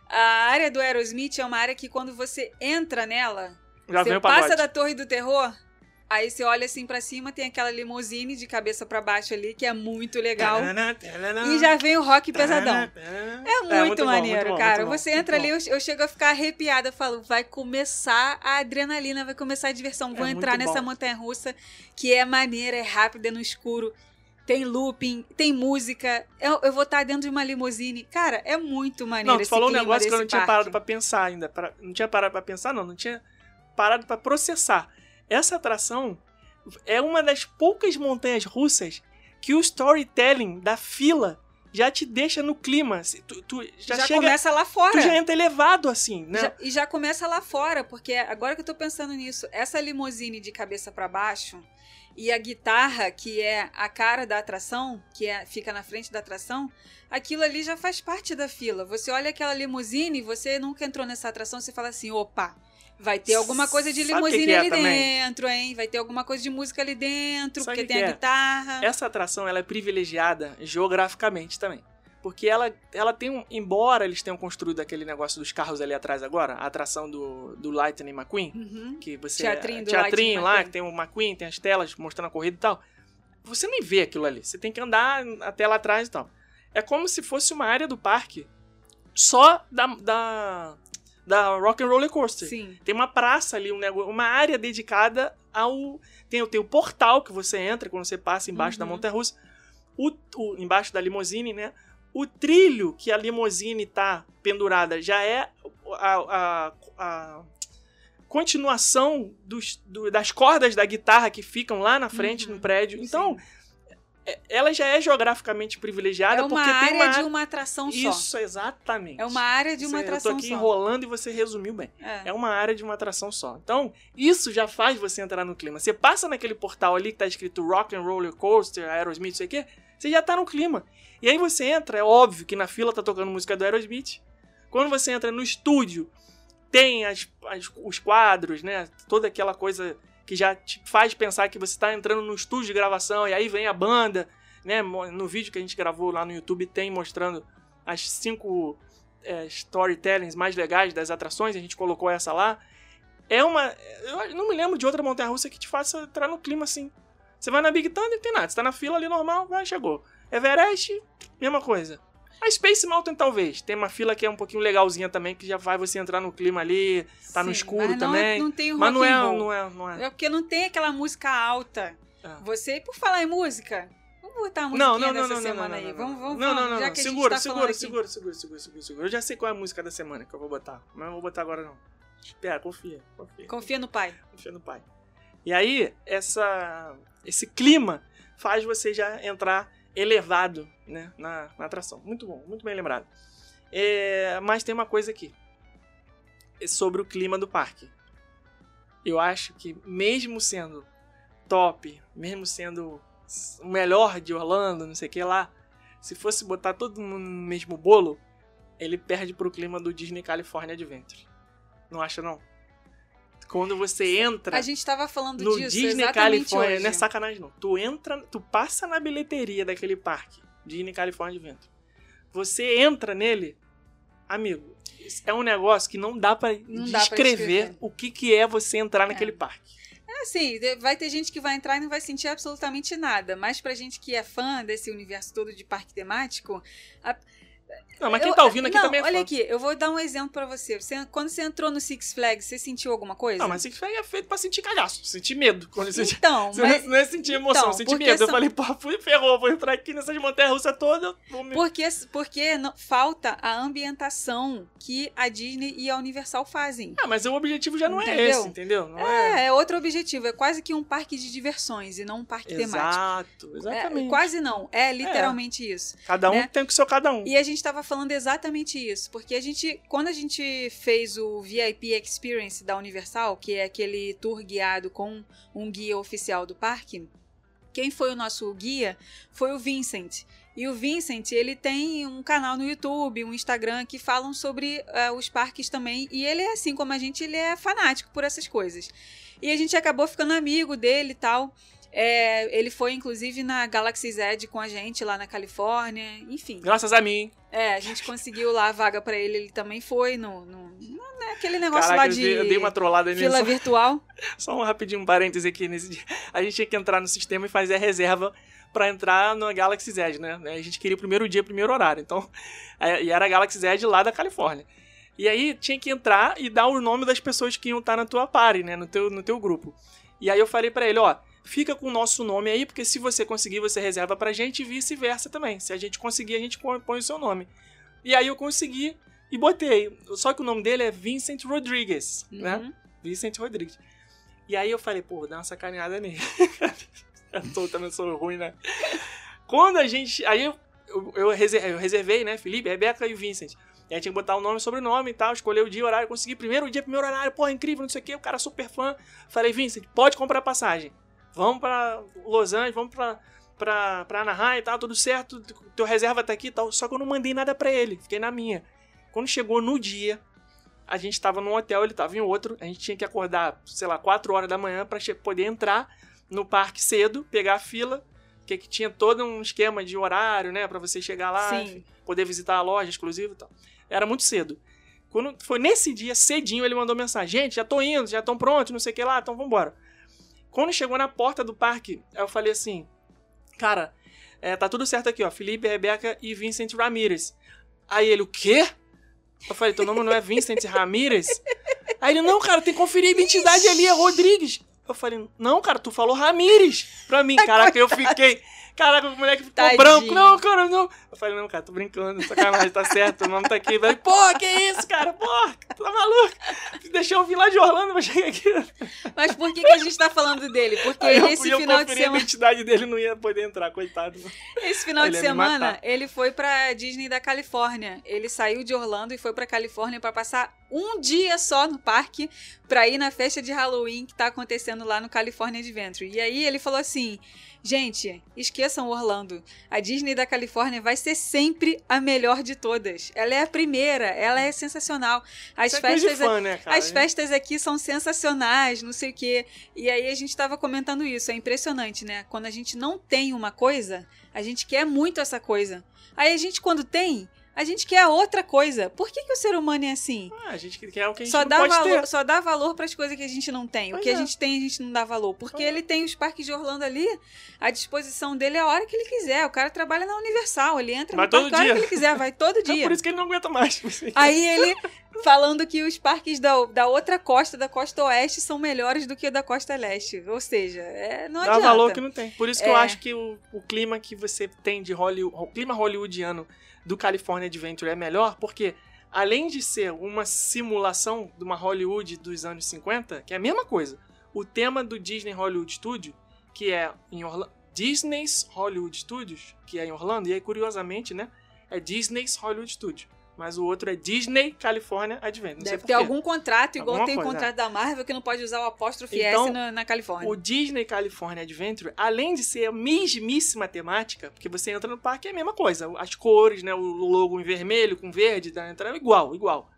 A área do Aerosmith é uma área que quando você entra nela,
Já
você passa da Torre do Terror, aí você olha assim pra cima, tem aquela limusine de cabeça pra baixo ali, que é muito legal. E já vem o rock pesadão. É muito,
bom,
maneiro,
muito bom,
cara.
muito bom,
você
muito
entra
bom.
ali, eu, eu chego a ficar arrepiada. Falo, vai começar a adrenalina, vai começar a diversão. Vou
É
entrar
muito
nessa
bom.
montanha russa, que é maneira, é rápida, é no escuro. Tem looping, tem música. Eu, eu vou estar dentro de uma limusine. Cara, é muito maneiro
Não, tu falou um negócio que eu não tinha
parque.
parado pra pensar ainda. pra- não tinha parado pra pensar, não. Não tinha parado pra processar. Essa atração é uma das poucas montanhas russas que o storytelling da fila já te deixa no clima. Tu, tu já,
Já,
chega,
começa lá fora.
tu já entra elevado assim, né?
Já- e já começa lá fora, porque agora que eu tô pensando nisso, essa limusine de cabeça pra baixo e a guitarra, que é a cara da atração, que é, fica na frente da atração, aquilo ali já faz parte da fila. Você olha aquela limusine, você nunca entrou nessa atração, você fala assim, opa, vai ter alguma coisa de
o que
limusine
que é
ali
também?
dentro, hein? Vai ter alguma coisa de música ali dentro,
Sabe
porque
que
tem a
é?
guitarra.
Essa atração ela é privilegiada geograficamente também. Porque ela, ela tem um. Embora eles tenham construído aquele negócio dos carros ali atrás agora, a atração do, do Lightning McQueen,
Uhum.
que você
Teatrinho do
teatrinho lá,
McQueen.
que tem o McQueen, tem as telas mostrando a corrida e tal. você nem vê aquilo ali. Você tem que andar até lá atrás e tal. É como se fosse uma área do parque só da, da, da Rock and Roller Coaster.
Sim.
Tem uma praça ali, um negócio, uma área dedicada ao. Tem, tem o portal que você entra quando você passa embaixo da
Uhum.
montanha russa. O, o- embaixo da limousine, né? O trilho que a limousine tá pendurada já é a, a- a continuação dos, do- das cordas da guitarra que ficam lá na frente
Uhum.
no prédio. Então,
Sim.
Ela já é geograficamente privilegiada
é uma
porque
área
tem uma
de uma atração só.
Isso, exatamente.
É uma área de uma
Você-
atração
Eu tô aqui
só.
enrolando e você resumiu bem.
É.
É uma área de uma atração só. Então, isso já faz você entrar no clima. Você passa naquele portal ali que tá escrito Rock and Roller Coaster, Aerosmith, não sei o quê, você já tá no clima. E aí você entra, é óbvio que na fila tá tocando música do Aerosmith. Quando você entra no estúdio, tem as, as- os quadros, né? Toda aquela coisa que já te faz pensar que você tá entrando no estúdio de gravação e aí vem a banda, né? No vídeo que a gente gravou lá no YouTube tem mostrando as cinco é, storytellings mais legais das atrações, a gente colocou essa lá. É uma. Eu não me lembro de outra montanha russa que te faça entrar no clima assim. Você vai na Big Thunder, não tem nada. Você tá na fila ali normal, vai, chegou. Everest, mesma coisa. A Space Mountain, talvez. Tem uma fila que é um pouquinho legalzinha também, que já vai você entrar no clima ali, tá no
Sim,
escuro
mas não é-
também.
Não tem o
Mas não é, não é, não é.
É porque não tem aquela música alta.
É.
Você, por falar em música, vamos botar a musiquinha
Não, não, não,
dessa
não,
semana aí.
não,
vamos, vamos,
não, não, não,
já
não.
que a gente
Segura,
tá
segura, segura, segura, segura, segura, segura. Eu já sei qual é a música da semana que eu vou botar, mas não vou botar agora não. Espera, confia, confia.
Confia no pai.
Confia no pai. E aí, essa, esse clima faz você já entrar elevado né, na, na atração. Muito bom, muito bem lembrado. É, mas tem uma coisa aqui. É sobre o clima do parque. Eu acho que mesmo sendo top, mesmo sendo o melhor de Orlando, não sei o que lá, se fosse botar todo mundo no mesmo bolo, ele perde pro clima do Disney California Adventure. Não acha não? Quando você entra
A gente tava falando
no
disso
Disney California,
hoje.
não é sacanagem não. Tu entra, tu passa na bilheteria daquele parque, Disney California Adventure. Você entra nele, amigo, é um negócio que não dá pra descrever
descrever.
o que, que é você entrar naquele parque.
É assim, vai ter gente que vai entrar e não vai sentir absolutamente nada. Mas pra gente que é fã desse universo todo de parque temático.
Não, mas quem
eu-
tá ouvindo aqui
não,
também é
Olha
fã.
aqui, eu vou dar um exemplo pra você. você. Quando você entrou no Six Flags, você sentiu alguma coisa?
Não, mas Six Flags é feito pra sentir cagaço, sentir medo. Quando você,
Então, (laughs)
você
mas.
não é sentir emoção,
então,
sentir medo. Eu
são-
falei, pô, fui ferrou, vou entrar aqui nessas montanhas russas todas. Me...
Porque, porque não- falta a ambientação que a Disney e a Universal fazem.
Ah, mas o objetivo já não é
Entendeu?
esse, entendeu? Não é.
É, é outro objetivo. É quase que um parque de diversões e não um parque temático.
Exato, exatamente.
É, quase não. É literalmente isso.
Cada um
né?
tem o que seu cada um.
E a gente tava falando exatamente isso, porque a gente, quando a gente fez o VIP Experience da Universal, que é aquele tour guiado com um guia oficial do parque, quem foi o nosso guia foi o Vincent. E o Vincent, ele tem um canal no YouTube, um Instagram que falam sobre eh, os parques também. E ele é assim como a gente, ele é fanático por essas coisas. E a gente acabou ficando amigo dele e tal. É, ele foi, inclusive, na Galaxy's Edge com a gente lá na Califórnia. Enfim.
Graças a mim.
É, a gente conseguiu lá a vaga pra ele, ele também foi no, no, no- naquele negócio
Caraca,
lá de
eu dei uma trollada nisso.
fila virtual. (laughs)
Só um rapidinho um parêntese aqui nesse dia. A gente tinha que entrar no sistema e fazer a reserva pra entrar no Galaxy Z, né? A gente queria o primeiro dia, primeiro horário. Então, (laughs) é, e era a Galaxy Z lá da Califórnia. E aí tinha que entrar e dar o nome das pessoas que iam estar na tua party, né? No teu, no teu grupo. E aí eu falei pra ele, ó, fica com o nosso nome aí, porque se você conseguir, você reserva pra gente e vice-versa também. Se a gente conseguir, a gente põe o seu nome. E aí eu consegui e botei. Só que o nome dele é Vincent Rodrigues, né?
Uhum.
Vincent Rodrigues. E aí eu falei, pô, dá uma sacaneada nele. (laughs) eu tô, também sou ruim, né? Quando a gente. Aí eu, eu, eu reser- eu reservei, né? Felipe, Rebeca e Vincent. E aí tinha que botar o nome e sobrenome e tal, escolher o dia, horário, consegui primeiro dia, primeiro horário, porra, incrível, não sei o que, o cara super fã. Falei, Vincent, pode comprar passagem. Vamos pra Los Angeles, vamos pra, pra, pra Anaheim e tal, tudo certo, teu reserva tá aqui e tal. Só que eu não mandei nada pra ele, fiquei na minha. Quando chegou no dia, a gente tava num hotel, ele tava em outro, a gente tinha que acordar, sei lá, 4 horas da manhã pra che- poder entrar no parque cedo, pegar a fila, porque que tinha todo um esquema de horário, né, Pra você chegar lá,
Sim.
poder visitar a loja exclusiva e tal. Era muito cedo. Quando foi nesse dia, cedinho, ele mandou mensagem: gente, já tô indo, já estão prontos, não sei o que lá, então vambora. Quando chegou na porta do parque, eu falei assim: cara, é, tá tudo certo aqui, ó. Felipe, Rebeca e Vincent Ramirez. Aí ele, o quê? Eu falei, teu nome não é Vincent Ramirez? Aí ele, não, cara, tem que conferir a identidade ali, é Rodrigues. Eu falei, não, cara, tu falou Ramires pra mim. Caraca, eu fiquei. Caraca, o moleque ficou
Tadinho.
branco. Não, cara, não. Eu falei, não, cara, tô brincando, sacanagem, tá certo, o nome tá aqui. Velho, pô, que isso, cara? Pô, tá maluco? Deixa eu vir lá de Orlando pra chegar aqui.
Mas por que, que a gente tá falando dele? Porque
Aí
esse
eu
final de
conferi a
semana.
identidade dele não ia poder entrar, coitado.
Esse final
Ele
de semana, ele foi pra Disney da Califórnia. Ele saiu de Orlando e foi pra Califórnia pra passar um dia só no parque pra ir na festa de Halloween que tá acontecendo lá no California Adventure. E aí ele falou assim: Gente, esqueçam Orlando. A Disney da Califórnia vai ser sempre a melhor de todas. Ela é a primeira, ela é sensacional. As
Isso é
festas
fã, né,
as festas aqui são sensacionais, não sei o quê. E aí a gente tava comentando isso, é impressionante, né? Quando a gente não tem uma coisa, a gente quer muito essa coisa. Aí a gente, quando tem, a gente quer a outra coisa. Por que, que o ser humano é assim?
Ah, a gente quer o que a gente
Só
não
dá,
pode
valor,
ter.
só dá valor para as coisas que a gente não tem. o
Pois
que a
é.
gente tem, a gente não dá valor. Porque
é.
ele tem os parques de Orlando ali, à disposição dele a hora que ele quiser. O cara trabalha na Universal, ele entra
Vai
no parque a hora que ele quiser, vai todo (laughs)
É
dia.
por isso que ele não aguenta mais. (laughs)
Aí ele falando que os parques da, da outra costa, da costa oeste, são melhores do que o da costa leste. Ou seja, é, não
Dá
adianta.
valor que não tem. Por isso que eu
É.
acho que o, o clima que você tem de Hollywood, o clima hollywoodiano do California Adventure é melhor, porque além de ser uma simulação de uma Hollywood dos anos 50, que é a mesma coisa, o tema do Disney Hollywood Studio, que é em Orlando, Disney's Hollywood Studios, que é em Orlando, e aí curiosamente, né, é Disney's Hollywood Studio, mas o outro é Disney California Adventure.
Deve ter algum contrato, igual
Alguma
tem o
coisa,
contrato da Marvel, que não pode usar o apóstrofe
Então,
S na, na Califórnia.
O Disney California Adventure, além de ser a mesmíssima temática, porque você entra no parque é a mesma coisa, as cores, né, o logo em vermelho com verde, tá entrando igual, igual.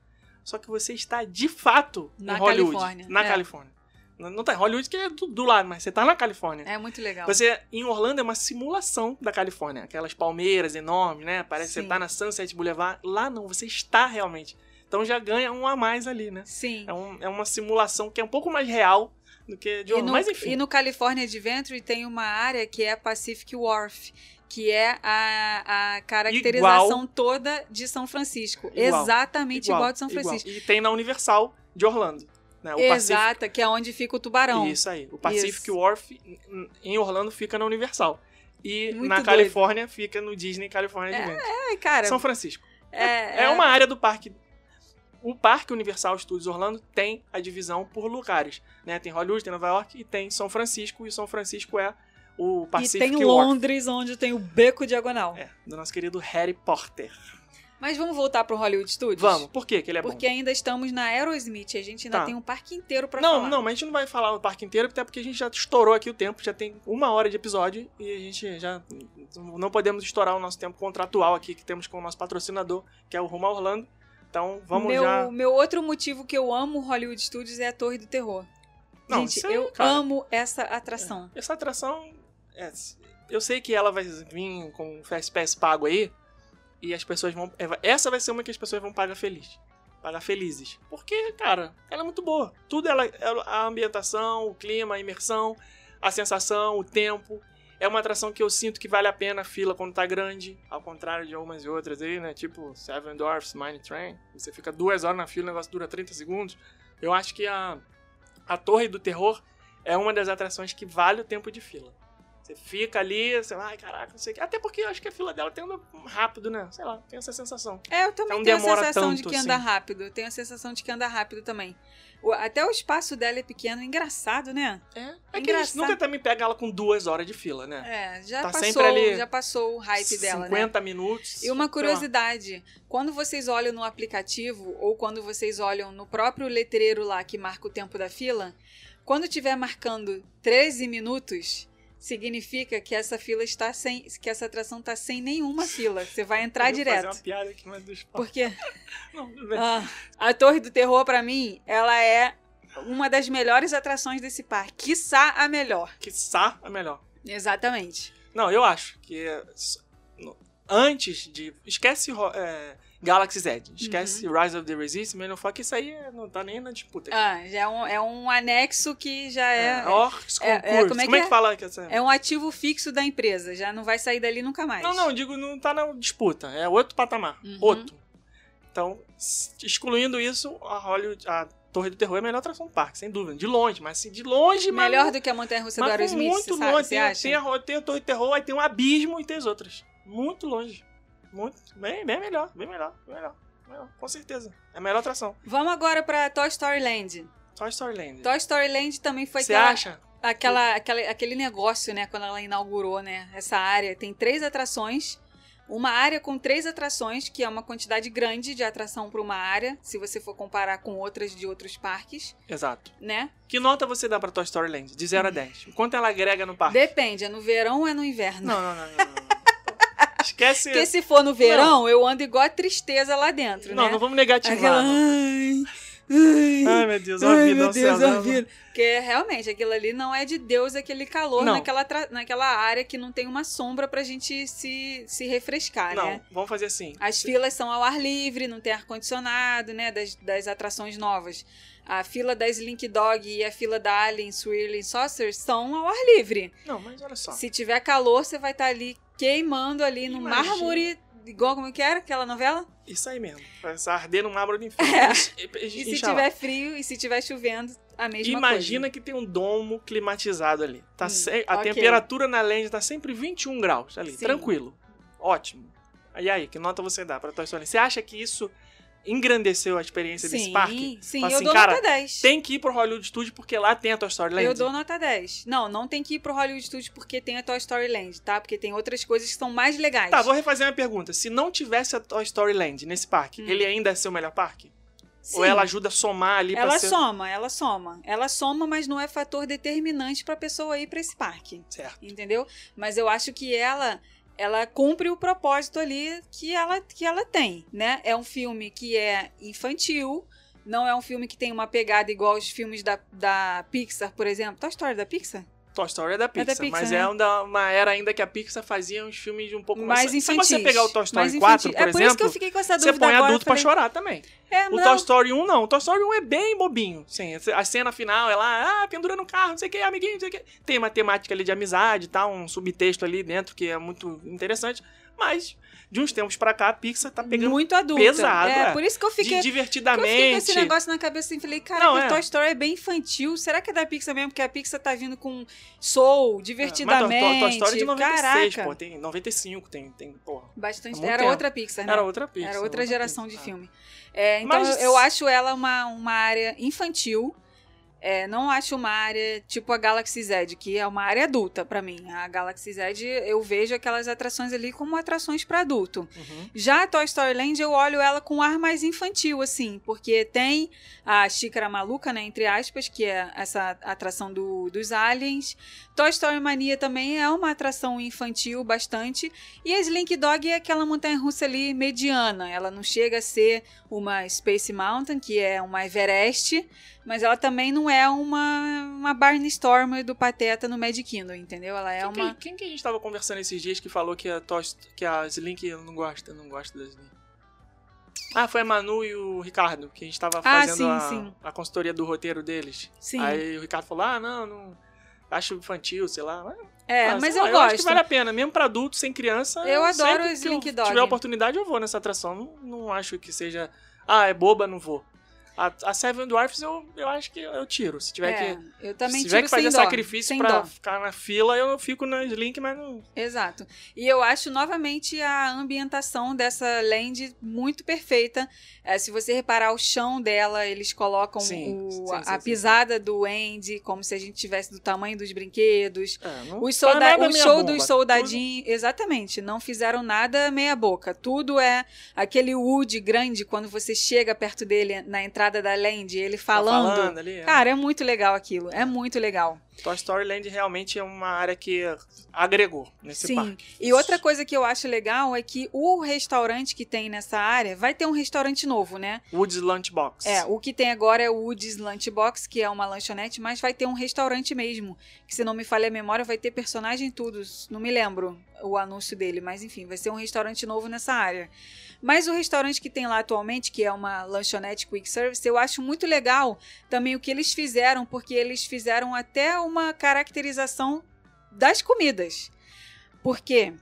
Só que você está de fato
Na
em Hollywood,
Califórnia,
na
é.
Califórnia. Não, tá em Hollywood que é do, do lado, mas você tá na Califórnia.
É muito legal.
Você em Orlando é uma simulação da Califórnia, aquelas palmeiras enormes, né? Parece que
Sim.
você tá na Sunset Boulevard. Lá não, você está realmente. Então já ganha um a mais ali, né?
Sim.
É, um- é uma simulação que é um pouco mais real do que de Orlando.
no,
Mas enfim.
e no California Adventure tem uma área que é Pacific Wharf, que é a, a caracterização toda de São Francisco.
Igual.
Exatamente igual, de São
igual.
Francisco.
E tem na Universal de Orlando. Né? O Pacific,
Exata, que é onde fica o tubarão.
Isso aí. O Pacific
Isso.
Wharf em- Orlando fica na Universal. E
Muito
na
doido.
Califórnia fica no Disney California
É,
Adventure.
Ai, cara,
São Francisco.
é,
É uma área do parque. O Parque Universal Studios Orlando tem a divisão por lugares. Né? Tem Hollywood, tem Nova York e tem São Francisco. E São Francisco é o
E
Pacific
tem
Wharf.
Londres, onde tem o beco diagonal.
É, do nosso querido Harry Potter.
Mas vamos voltar pro Hollywood Studios?
Vamos. Por quê que ele é
Porque
bom?
ainda estamos na Aerosmith, a gente ainda
Tá.
tem um parque inteiro pra
Não,
falar.
não, mas a gente não vai falar o parque inteiro, até porque a gente já estourou aqui o tempo, já tem uma hora de episódio e a gente já não podemos estourar o nosso tempo contratual aqui que temos com o nosso patrocinador, que é o Rumo a Orlando. Então vamos
meu,
já.
meu outro motivo que eu amo Hollywood Studios é a Torre do Terror.
Não,
gente,
aí,
eu
cara,
amo essa atração.
Essa atração, é, eu sei que ela vai vir com o Fast Pass pago aí e as pessoas vão. Essa vai ser uma que as pessoas vão pagar feliz. Pagar felizes. Porque, cara, ela é muito boa. Tudo ela, ela- a ambientação, o clima, a imersão, a sensação, o tempo. É uma atração que eu sinto que vale a pena a fila quando tá grande, ao contrário de algumas e outras aí, né? Tipo Seven Dwarfs Mine Train. Você fica duas horas na fila, o negócio dura 30 segundos. Eu acho que a, a Torre do Terror é uma das atrações que vale o tempo de fila. Você fica ali, você vai, ai caraca, não sei o que. Até porque eu acho que a fila dela tem um rápido, né? Sei lá, tem essa sensação.
É, eu também
Não
tenho a sensação de
tanto
que anda
assim.
rápido. Eu tenho a sensação de que anda rápido também. O- até o espaço dela é pequeno, engraçado, né?
É. É
Engraçado.
nunca também pega ela com duas horas de fila, né?
É, já
Tá
passou,
ali
já passou o hype dela, né?
50 minutos.
E uma
sei lá.
curiosidade, quando vocês olham no aplicativo ou quando vocês olham no próprio letreiro lá que marca o tempo da fila, quando tiver marcando 13 minutos, significa que essa fila está sem, que essa atração está sem nenhuma fila. Você vai entrar
Eu
direto.
fazer uma piada aqui, mas deixa eu falar.
Porque (laughs)
Não,
ah, a Torre do Terror pra mim, ela é uma das melhores atrações desse parque, quiçá a melhor.
Quiçá a melhor.
Exatamente.
Não, eu acho que é, antes de. Esquece é, Galaxy Z. Esquece Rise of the Resistance, Millennium Falcon, isso aí não tá nem na disputa. aqui.
Ah, já é um, é um anexo que já é.
É, Orcs
é- é- como é
como é
que
que
é?
fala? Que essa...
É um ativo fixo da empresa, já não vai sair dali nunca mais.
Não, não, digo, não tá na disputa. É outro patamar.
Uhum.
Outro. Então, excluindo isso, a Hollywood, a Torre do Terror é a melhor atração do parque, sem dúvida. De longe, mas assim, de longe, mas
Melhor do que a Montanha Russa do
Mas
Aerosmith,
muito
sabe,
longe. Tem, tem, a, tem a Torre do Terror, aí tem um abismo e tem as outras. Muito longe. Muito. Bem, bem melhor, bem melhor, bem melhor. melhor, Com certeza. É a melhor atração.
Vamos agora pra Toy Story Land.
Toy Story Land.
Toy Story Land também foi
Você
aquela,
acha?
aquela, aquela- aquele negócio, né, quando ela inaugurou, né, essa área. Tem três atrações. Uma área com três atrações, que é uma quantidade grande de atração para uma área, se você for comparar com outras de outros parques,
Exato.
né?
Que nota você dá pra Toy Story Land? De 0 a 10. O quanto ela agrega no parque?
Depende, é no verão ou é no inverno?
Não, não, não, não. não. (laughs) Esquece.
Porque se for no verão, eu ando igual a tristeza lá dentro,
Não,
né?
não vamos negativar.
Aquela...
não.
Ai, ai,
Ai, meu Deus, ó a vida,
meu Deus, a
não.
vida. Porque realmente aquilo ali não é de Deus, aquele calor
Não.
naquela, naquela área que não tem uma sombra pra gente se, se refrescar,
Não,
né?
vamos fazer assim.
As filas são ao ar livre, não tem ar-condicionado, né? Das, das atrações novas. A fila da Slink Dog e a fila da Alien Swirling Saucer são ao ar livre.
Não, mas olha só.
Se tiver calor, você vai estar ali queimando ali no
Imagina.
mármore, igual como que era aquela novela?
Isso aí mesmo. Vai arder no mármore do inferno.
É.
E,
E se tiver frio e se tiver chovendo, a mesma
Imagina que tem um domo climatizado ali. Tá
Hum,
se- A
ok.
temperatura na land tá sempre 21 graus ali.
Sim.
Tranquilo. Ótimo. E aí, que nota você dá pra Toy Story? Você acha que isso engrandeceu a experiência
coisa.
desse
Sim,
parque?
sim,
Fala
eu
assim,
dou
cara,
nota 10.
Tem que ir pro Hollywood Studios porque lá tem a Toy Story Land.
Eu dou nota 10. Não, não tem que ir pro Hollywood Studios porque tem a Toy Story Land, tá? Porque tem outras coisas que são mais legais.
Tá, vou refazer uma pergunta. Se não tivesse a Toy Story Land nesse parque,
Hum.
ele ainda é seu melhor parque?
Sim.
Ou ela ajuda a somar ali
Ela
ser...
soma, ela soma. Ela soma, mas não é fator determinante pra pessoa ir pra esse parque.
Certo.
Entendeu? Mas eu acho que ela ela cumpre o propósito ali que ela, que ela tem, né? É um filme que é infantil, não é um filme que tem uma pegada igual os filmes da, da Pixar, por exemplo. Toy Story da Pixar?
Toy Story é da Pixar,
Pixar,
mas
né?
é uma, uma era ainda que a Pixar fazia uns filmes de um pouco mais...
Mais
Se
infantis.
você pegar o Toy Story
Mais
4,
infantil.
por
É por isso que
exemplo,
eu fiquei com essa
você
dúvida
põe
agora.
adulto pra
falei,
chorar também.
É,
O
não,
Toy Story 1 não. O Toy Story 1 é bem bobinho. Sim, a cena final é lá, ah, pendura no carro, não sei o que, amiguinho, não sei o que. Tem uma temática ali de amizade, tá? Um subtexto ali dentro que é muito interessante. Mas, de uns tempos pra cá, a Pixar tá pegando
muito adulta.
pesado,
É,
é.
por isso que eu
de
fiquei... que Eu fiquei com
divertidamente.
esse negócio na cabeça assim, falei, cara,
Não,
que
é.
Toy Story é bem infantil. Será que é da Pixar mesmo? Porque a Pixar tá vindo com Soul,
É, Mas
divertidamente.
Toy, Story de 96,
Caraca.
pô. Tem 95, tem, tem porra.
Bastante.
Muito
Era
tempo.
outra Pixar, né?
Era outra Pixar.
Era outra geração de
Pixar.
filme. É, então
Mas-
eu, eu acho ela uma, uma área infantil. É, não acho uma área tipo a Galaxy Z, que é uma área adulta pra mim. A Galaxy Z eu vejo aquelas atrações ali como atrações pra adulto.
Uhum.
Já a Toy Story Land eu olho ela com um ar mais infantil, assim, porque tem a xícara maluca, né, entre aspas, que é essa atração do, dos aliens. Toy Story Mania também é uma atração infantil bastante. E a Slink Dog é aquela montanha-russa ali mediana. Ela não chega a ser uma Space Mountain, que é uma Everest, mas ela também não é uma, uma Barnstormer do Pateta no Magic Kingdom, entendeu? Ela é
quem,
uma...
que, quem que a gente tava conversando esses dias que falou que a, Toy, que a Slink não gosta, não gosta da Slink? Ah, foi a Manu e o Ricardo, que a gente tava
Ah,
fazendo
sim,
a,
sim.
a consultoria do roteiro deles.
Sim.
Aí o Ricardo falou: ah, não, não. Acho infantil, sei lá.
É,
ah,
mas eu
lá,
gosto.
acho que vale a pena, mesmo pra adulto, sem criança.
Eu adoro
sempre
o
que
Slink
eu
Dog.
tiver oportunidade, eu vou nessa atração. Não, não acho que seja. Ah, é boba, não vou. A, a Seven Dwarfs eu, eu acho que eu tiro. Se tiver
É,
que.
eu também
se tiver que fazer
dó,
sacrifício pra
dó.
ficar na fila, eu fico na Slink, mas não.
Exato. E eu acho novamente a ambientação dessa land muito perfeita. É, se você reparar o chão dela, eles colocam
Sim,
o-
sim,
a,
sim,
a pisada do Andy como se a gente tivesse do tamanho dos brinquedos.
É, não
Os solda o show
bomba.
dos soldadinhos, exatamente, não fizeram nada meia boca. Tudo é aquele Woody grande quando você chega perto dele na entrada da land, ele
Tá
falando.
falando ali, é.
Cara, é muito legal aquilo, é muito legal.
Toy Story Land realmente é uma área que agregou nesse
Sim.
parque.
E outra coisa que eu acho legal é que o restaurante que tem nessa área vai ter um restaurante novo, né?
Woods Lunchbox.
É, o que tem agora é o Woods Lunchbox, que é uma lanchonete, mas vai ter um restaurante mesmo. Que se não me falha a memória, vai ter personagem tudo. Não me lembro. o anúncio dele, mas enfim, vai ser um restaurante novo nessa área. Mas o restaurante que tem lá atualmente, que é uma lanchonete quick service, eu acho muito legal também o que eles fizeram, porque eles fizeram até uma caracterização das comidas. Por quê?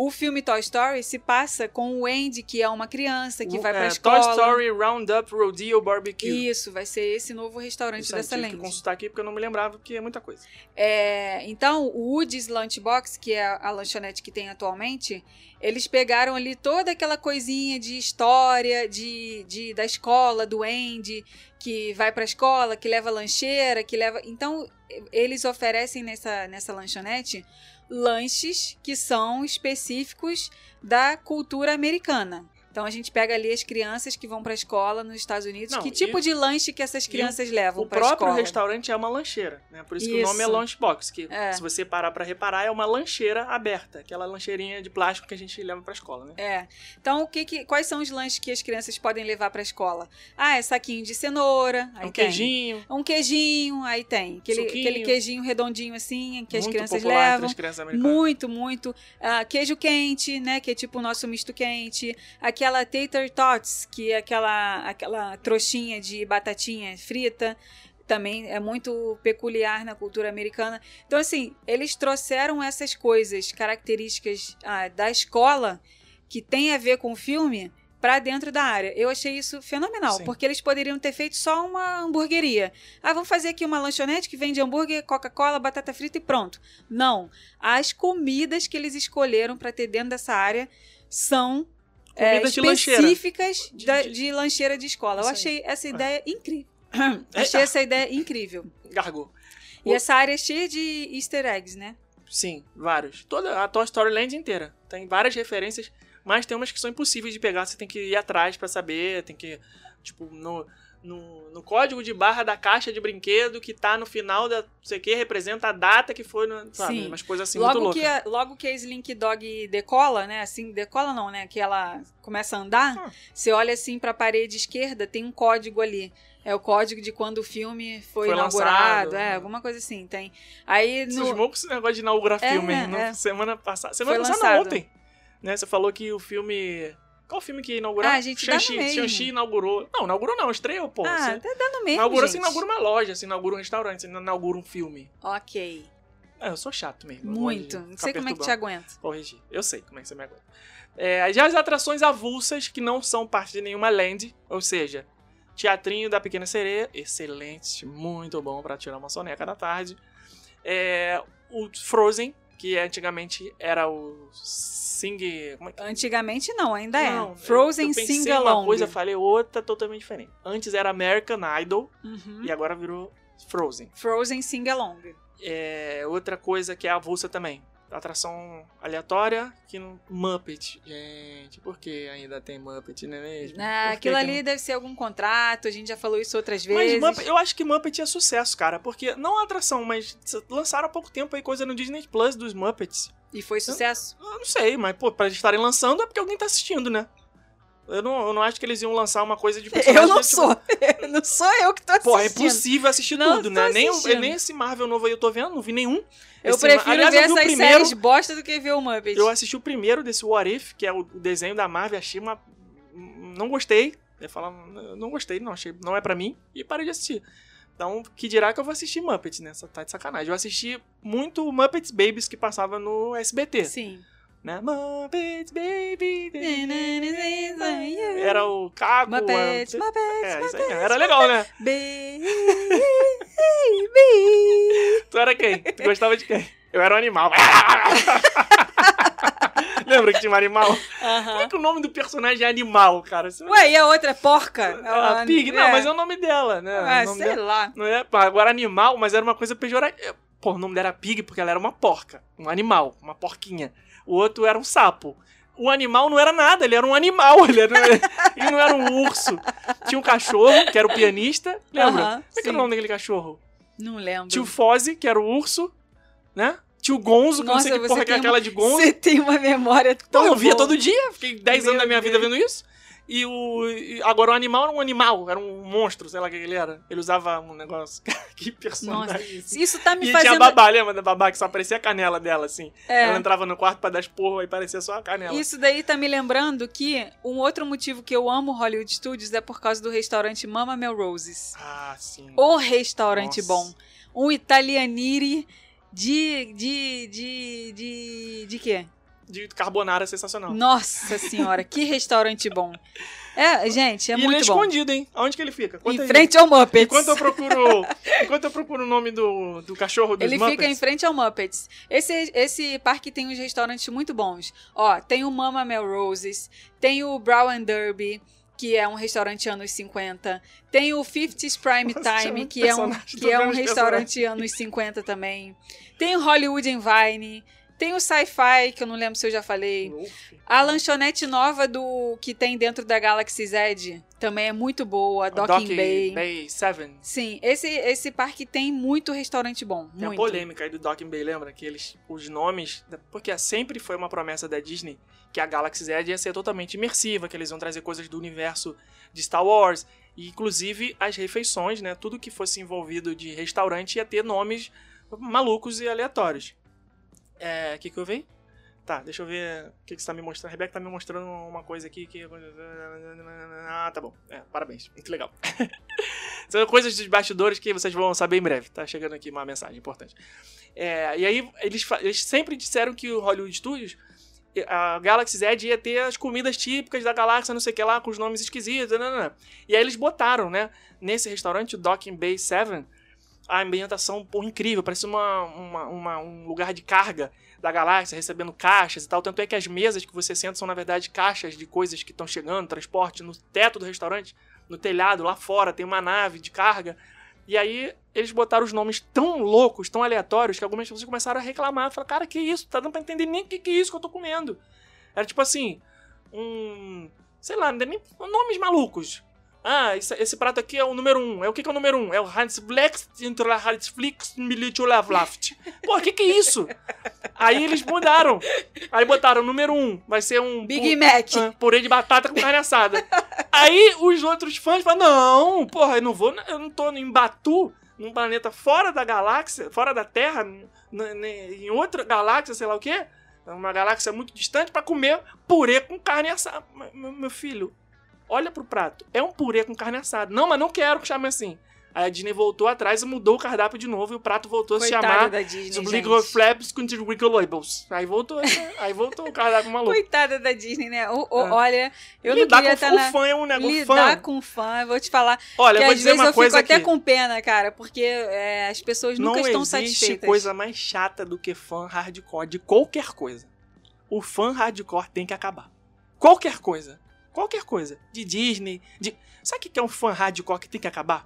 O filme Toy Story se passa com o Andy, que é uma criança que
O-
vai pra
é,
escola.
Toy Story Roundup Rodeo Barbecue.
Isso, vai ser esse novo restaurante
Isso
dessa
que
lente.
consultar aqui porque eu não me lembrava, porque é muita coisa.
É, então, o Woody's Lunchbox, que é a lanchonete que tem atualmente, eles pegaram ali toda aquela coisinha de história de, de da escola, do Andy, que vai pra escola, que leva lancheira, que leva. Então, eles oferecem nessa, nessa lanchonete lanches que são específicos da cultura americana. Então a gente pega ali as crianças que vão pra escola nos Estados Unidos.
Não,
que
e-
tipo de lanche que essas crianças levam
O
pra
próprio
escola?
restaurante é uma lancheira, né? Por isso, que o nome é
Isso.
Lunchbox, que
É.
se você parar pra reparar, é uma lancheira aberta, aquela lancheirinha de plástico que a gente leva pra escola, né?
É. Então, o que que, quais são os lanches que as crianças podem levar pra escola? Ah, é saquinho de cenoura. Aí
um
tem.
queijinho,
Um queijinho, aí tem. Aquele,
Suquinho.
aquele queijinho redondinho assim, que as
muito
crianças
popular entre
levam.
as crianças.
Muito, muito. Ah, queijo quente, né? Que é tipo o nosso misto quente. Aquela tater tots, que é aquela, aquela trouxinha de batatinha frita. Também é muito peculiar na cultura americana. Então, assim, eles trouxeram essas coisas, características ah, da escola, que tem a ver com o filme, pra dentro da área. Eu achei isso fenomenal,
Sim.
porque eles poderiam ter feito só uma hamburgueria. Ah, vamos fazer aqui uma lanchonete que vende hambúrguer, Coca-Cola, batata frita e pronto. Não. As comidas que eles escolheram para ter dentro dessa área são é,
Comidas de lancheira.
específicas
De-
da-
de-
de, lancheira de escola. Eu achei essa
É.
ideia incrível.
É. (clears throat)
achei essa ideia incrível.
Gargou.
E
O-
essa área é cheia de easter eggs, né?
Sim, vários. Toda a Toy Story Land inteira. Tem várias referências, mas tem umas que são impossíveis de pegar. Você tem que ir atrás pra saber. Tem que. Tipo, no, no, no código de barra da caixa de brinquedo que tá no final da. Não sei o que, representa a data que foi. No, sabe?
Sim.
Umas coisas assim muito
logo,
loucas.
que a, logo que a Slink Dog decola, né? Assim, decola não, né? Que ela começa a andar,
Ah.
você olha assim pra parede esquerda, tem um código ali. É o código de quando o filme foi,
Foi
inaugurado,
lançado.
é, alguma coisa assim, tem. Aí no,
loucos esse negócio de inaugurar
É,
filme. no-
é.
Semana passada. Semana
Foi
passada, não, ontem. Né? Você falou que o filme. Qual filme que inaugurou?
Ah, a gente
Shang-Chi. inaugurou. Não, inaugurou não, estreou, pô.
Ah,
Você
tá dando mesmo,
inaugura,
gente.
você inaugura uma loja, você inaugura um restaurante, você inaugura um filme.
Ok,
É, eu sou chato mesmo.
muito. Não sei como é que te aguento.
Corrigir. Eu sei como é que você me aguenta. É, já as atrações avulsas, que não são parte de nenhuma land, ou seja, Teatrinho da Pequena Sereia, excelente, muito bom pra tirar uma soneca da tarde. É, o Frozen, que antigamente era o Sing... Como é que
Antigamente não, ainda
Não,
é. Frozen
eu, eu pensei
Sing
uma
Along.
coisa, falei outra totalmente diferente. Antes era American Idol
Uhum.
e agora virou Frozen.
Frozen Sing Along.
É, outra coisa que é avulsa também. Atração aleatória que no Muppet. Gente, por que ainda tem Muppet, não é mesmo?
Ah, aquilo ali deve ser algum contrato, a gente já falou isso outras
não- Mas
vezes.
Muppet, eu acho que Muppet é sucesso, cara. Porque não a atração, mas lançaram há pouco tempo aí coisa no Disney Plus dos Muppets.
E foi sucesso?
Eu não sei, mas, pô, pra eles estarem lançando é porque alguém tá assistindo, né? Eu não, eu não acho que eles iam lançar uma coisa de personagem
Eu não
desse tipo.
sou. (laughs) não sou eu que tô assistindo.
Pô, é impossível assistir
Não
tudo, né? Nem,
assistindo.
nem esse Marvel novo aí eu tô vendo, não vi nenhum.
Eu
Esse-
prefiro
aliás,
ver
eu
essas
primeiro-
séries bosta do que ver o Muppet.
Eu assisti o primeiro desse What If, que é o desenho da Marvel, achei uma. Não gostei. Eu ia falar, não gostei, não, achei, não é pra mim, e parei de assistir. Então, que dirá que eu vou assistir Muppets, né? Tá de sacanagem. Eu assisti muito Muppets Babies que passava no SBT,
Sim.
Né? Muppets Baby.
Era
o Caco.
Muppets,
a-
Muppets,
É, era legal, né?
Baby. (laughs)
Tu era quem? Tu gostava de quem? Eu era um animal. (laughs) Lembra que tinha um animal? Como é que o nome do personagem é animal, cara? Você-
Ué, e a outra é porca?
A Pig? Não, mas é o nome dela, né?
Ah, sei
dela-
lá.
Não é, agora animal, mas era uma coisa pejorativa. Pô, o nome dela era Pig porque ela era uma porca, um animal, uma porquinha. O outro era um sapo. O animal não era nada, ele era um animal, (laughs) ele, era, ele não era um urso. Tinha um cachorro, que era o pianista, lembra? Como é que era o nome daquele cachorro?
Não lembro.
Tinha o Fozzie, que era o urso, né? Tinha o Gonzo, que eu não sei
Nossa,
que porra que é aquela
uma-
de Gonzo.
Você tem uma memória tão
Então, eu via todo dia, fiquei 10 anos da minha vida
Deus.
vendo isso. E o. e agora o animal era um animal, era um monstro, sei lá o que ele era. Ele usava um negócio. (laughs) que personagem.
Nossa,
esse.
isso tá me
E
fazendo.
tinha a babá, lembra da babá que só aparecia a canela dela, assim.
É.
Ela entrava no quarto pra dar esporro e parecia só a canela.
Isso daí tá me lembrando que um outro motivo que eu amo Hollywood Studios é por causa do restaurante Mama Melroses.
Ah, sim.
O restaurante
Nossa.
bom. Um italianire de. de. de. de. de quê?
De carbonara sensacional.
Nossa senhora, que restaurante bom. É, gente, é
e ele é
muito bom.
escondido, hein? Aonde que ele fica?
Em
aí.
frente ao Muppets.
Enquanto eu procuro. (laughs) enquanto eu procuro o nome do, do cachorro dos
Ele
Muppets.
fica em frente ao Muppets. Esse, esse parque tem uns restaurantes muito bons. Ó, tem o Mama Melroses, tem o Brown and Derby, que é um restaurante anos 50. Tem o 50s Prime
Nossa,
Time, que é um, que é um restaurante anos 50 também. Tem o Hollywood and Vine. Tem o Sci-Fi, que eu não lembro se eu já falei. A lanchonete nova do que tem dentro da Galaxy Z também é muito boa, Docking
Dock
Bay.
Bay 7.
Sim, esse, esse parque tem muito restaurante bom.
Tem a
muito.
polêmica aí do Docking Bay, lembra? Que eles, os nomes. Porque sempre foi uma promessa da Disney que a Galaxy Z ia ser totalmente imersiva, que eles iam trazer coisas do universo de Star Wars. E, inclusive, as refeições, né? Tudo que fosse envolvido de restaurante ia ter nomes malucos e aleatórios. É. O que, que eu vi? Tá, deixa eu ver o que, que você tá me mostrando. A Rebeca tá me mostrando uma coisa aqui que. Ah, tá bom. É, parabéns. Muito legal. (laughs) São coisas dos bastidores que vocês vão saber em breve. Tá chegando aqui uma mensagem importante. É, e aí, eles, eles sempre disseram que o Hollywood Studios, a Galaxy Z ia ter as comidas típicas da galáxia, não sei o que lá, com os nomes esquisitos. Não, não, não. E aí eles botaram, né, nesse restaurante, o Docking Bay 7, a ambientação, pô, incrível. Parece uma, uma- uma- um lugar de carga da galáxia, recebendo caixas e tal. Tanto é que as mesas que você senta são, na verdade, caixas de coisas que estão chegando, transporte, no teto do restaurante, no telhado, lá fora, tem uma nave de carga. E aí eles botaram os nomes tão loucos, tão aleatórios, que algumas pessoas começaram a reclamar. Falaram, cara, que isso? Tá dando pra entender nem o que, que é isso que eu tô comendo. Era tipo assim, um. Sei lá, é nomes malucos. Ah, esse, esse prato aqui é o número um. É o que, que é o número um? É o Hans Flex entre Hans Flix Militulaft. Pô, o que, que é isso? Aí eles mudaram. Aí botaram o número um. Vai ser um.
Big
pu-
Mac.
ah, purê de batata com carne assada. Aí os outros fãs falam: não, porra, eu não vou. Eu não tô em Batu, num planeta fora da galáxia, fora da Terra, em outra galáxia, sei lá o quê. Uma galáxia muito distante, pra comer purê com carne assada. Meu filho, olha pro prato. É um purê com carne assada. Não, mas não quero que chame assim. Aí a Disney voltou atrás e mudou o cardápio de novo e o prato voltou a se
Coitada
chamar
da Disney.
Wiggle Flaps com Labels. Aí voltou, né? aí voltou o cardápio maluco.
Coitada da Disney, né? O- o-
É.
Olha, eu não
Lidar
queria
com
estar
o
na...
fã é um negócio.
Lidar
Fã.
com fã, eu vou te falar.
Olha,
que
eu vou
às
dizer
vezes
uma
eu fico
coisa
até
aqui.
com pena, cara, porque é, as pessoas nunca
não
estão
existe
satisfeitas.
coisa mais chata do que fã hardcore de qualquer coisa. O fã hardcore tem que acabar. Qualquer coisa. Qualquer coisa. De Disney, de... Sabe o que é um fã hardcore que tem que acabar?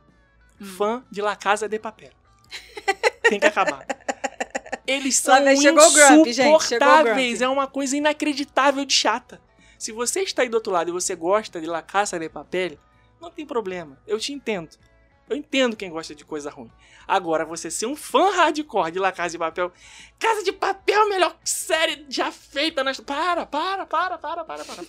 Hum.
Fã de La Casa de Papel. tem que acabar. (laughs) Eles são insuportáveis. É uma coisa inacreditável de chata. Se você está aí do outro lado e você gosta de La Casa de Papel, não tem problema. Eu te entendo. Eu entendo quem gosta de coisa ruim. Agora, você ser um fã hardcore de La Casa de Papel. Casa de Papel, melhor série já feita nas. Para, para, para, para, para, para.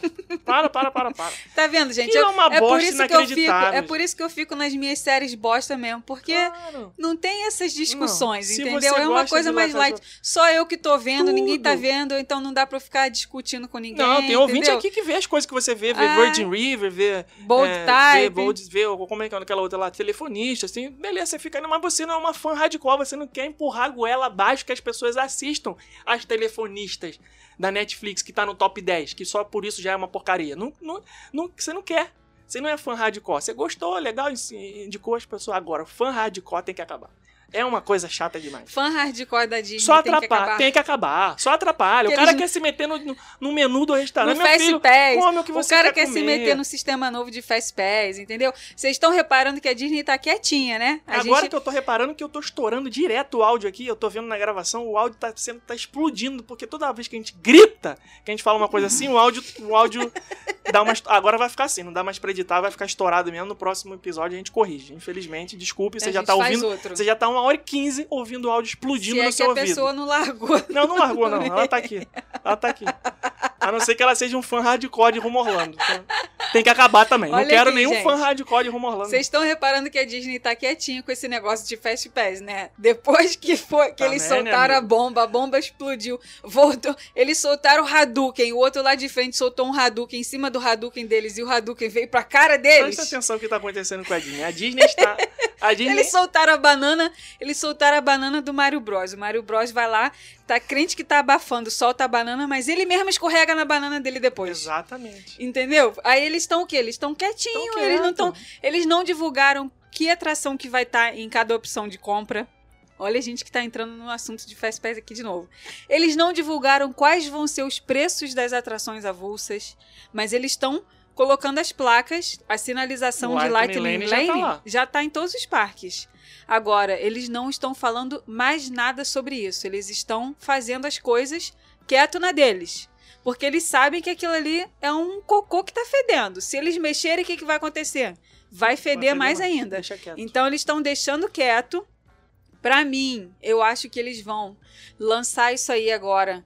Para, para, para, para. (laughs)
Tá vendo, gente?
Que é uma
é por
bosta
isso que eu fico,
inacreditável.
é por isso que eu fico nas minhas séries bosta mesmo, porque
Claro.
não tem essas discussões,
Não,
entendeu? É uma coisa mais light. Só eu que tô vendo, ninguém tá
Tudo.
vendo, então não dá pra eu ficar discutindo com ninguém.
Não, tem ouvinte
entendeu?
aqui que vê as coisas que você vê, vê
Ah.
Virgin River, vê.
Bold
é,
type.
Vê, bold, vê, como é que é aquela outra lá, telefonista, assim. Beleza, você fica mas você não é uma fã hardcore, você não quer empurrar a goela abaixo que as pessoas assistam as telefonistas da Netflix, que tá no top 10, que só por isso já é uma porcaria. Não, não, não, você não quer. Você não é fã hardcore. Você gostou, legal, indicou as pessoas. Agora, fã hardcore tem que acabar. É uma coisa chata demais.
Fã hardcore da Disney
Só atrapalha, tem que acabar. Só atrapalha.
Porque
o cara
eles-
quer se meter no, no, menu do restaurante.
No
Meu
Fast
filho,
Pass.
come o que
O
você
cara
quer
quer se meter no sistema novo de Fast Pass, entendeu? Vocês estão reparando que a Disney tá quietinha, né? A
Agora
gente...
que eu tô reparando que eu tô estourando direto o áudio aqui, eu tô vendo na gravação, o áudio tá sendo tá explodindo, porque toda vez que a gente grita, que a gente fala uma coisa assim, o áudio, o áudio dá uma agora vai ficar assim, não dá mais pra editar, vai ficar estourado mesmo, no próximo episódio a gente corrige. Infelizmente, desculpe, você já tá ouvindo,
outro.
você já tá uma hora e quinze ouvindo o áudio explodindo
Se é
no
que
seu
a
ouvido.
pessoa não largou.
Não, não largou não, ela tá aqui. Ela tá aqui. A não ser que ela seja um fã hardcore de Rumo Orlando. tá? tem que acabar também.
Olha
não quero
aqui,
nenhum
gente.
fã hardcore de Rumo Orlando.
Vocês estão reparando que a Disney tá quietinha com esse negócio de Fast Pass, né? Depois que foi que
Tá
eles
vendo,
soltaram a bomba, a bomba explodiu, voltou, eles soltaram o Hadouken, o outro lá de frente soltou um Hadouken em cima do Hadouken deles e o Hadouken veio pra cara deles.
Presta atenção no que tá acontecendo com a Disney. A Disney está. A (laughs) Disney.
Eles soltaram a banana, eles soltaram a banana do Mario Bros. O Mario Bros vai lá, tá crente que tá abafando, solta a banana, mas ele mesmo escorrega na banana dele depois.
Exatamente.
Entendeu? Aí eles estão o quê? Eles estão quietinhos, eles não estão, eles não divulgaram que atração que vai estar em cada opção de compra. Olha a gente que tá entrando no assunto de Fast Pass aqui de novo. Eles não divulgaram quais vão ser os preços das atrações avulsas, mas eles estão colocando as placas, a sinalização
O
de
Lightning
Lightning
Lane já
Lane
tá
já tá em todos os parques. Agora, eles não estão falando mais nada sobre isso. Eles estão fazendo as coisas quieto na deles. Porque eles sabem que aquilo ali é um cocô que tá fedendo. Se eles mexerem, o que, que vai acontecer? Vai feder
feder
mais
mais.
ainda. Então eles estão deixando quieto. Pra mim, eu acho que eles vão lançar isso aí agora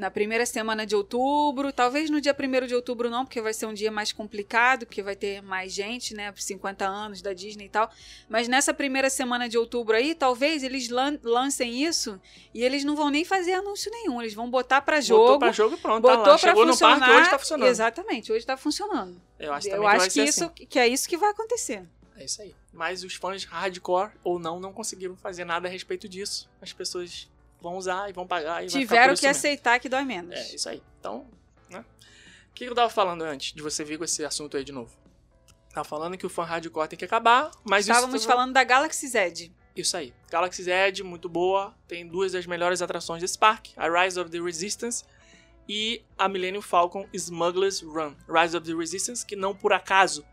na primeira semana de outubro. Talvez no dia 1 de outubro não, porque vai ser um dia mais complicado, porque vai ter mais gente, né? 50 anos da Disney e tal. Mas nessa primeira semana de outubro aí, talvez eles lan- lancem isso e eles não vão nem fazer anúncio nenhum. Eles vão botar pra jogo.
Botou pra jogo e pronto. tá
botou
lá.
pra
Chegou
funcionar.
no parque hoje tá funcionando.
Exatamente, hoje tá funcionando.
Eu acho,
Eu
que,
acho que,
ser
isso,
assim.
que é isso que vai acontecer.
É isso aí. Mas os fãs hardcore ou não não conseguiram fazer nada a respeito disso. As pessoas vão usar e vão pagar e
Tiveram que aceitar que dói menos.
É, isso aí. Então, né? O que eu tava falando antes de você vir com esse assunto aí de novo? Tava falando que o fã hardcore tem que acabar, mas
Estávamos
isso...
falando da Galaxy Z.
Isso aí. Galaxy's Edge, muito boa. Tem duas das melhores atrações desse parque. A Rise of the Resistance e a Millennium Falcon Smuggler's Run. Rise of the Resistance, que não por acaso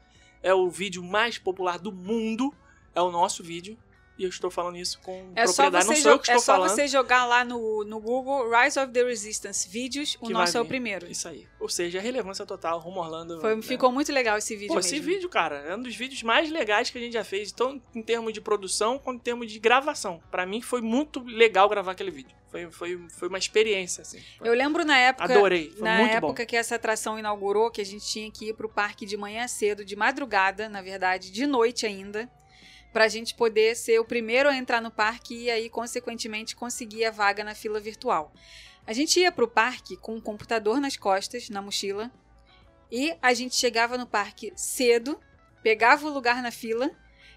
é o vídeo mais popular do mundo. É o nosso vídeo. E eu estou falando isso com
É só,
propriedade. não
jo-
que
é
estou
só
falando.
você jogar lá no, no Google Rise of the Resistance vídeos, o nosso é o primeiro.
Isso aí. Ou seja, relevância total, rumo Orlando.
Foi,
né?
Ficou muito legal esse vídeo
Pô,
mesmo.
esse vídeo, cara, é um dos vídeos mais legais que a gente já fez, tanto em termos de produção quanto em termos de gravação. Pra mim foi muito legal gravar aquele vídeo. Foi, foi, foi uma experiência, assim.
Eu lembro na época,
Adorei, foi
na época
bom.
que essa atração inaugurou, que a gente tinha que ir pro parque de manhã cedo, de madrugada, na verdade, de noite ainda, pra gente poder ser o primeiro a entrar no parque e aí, consequentemente, conseguir a vaga na fila virtual. A gente ia pro parque com um computador nas costas, na mochila, e a gente chegava no parque cedo, pegava o lugar na fila,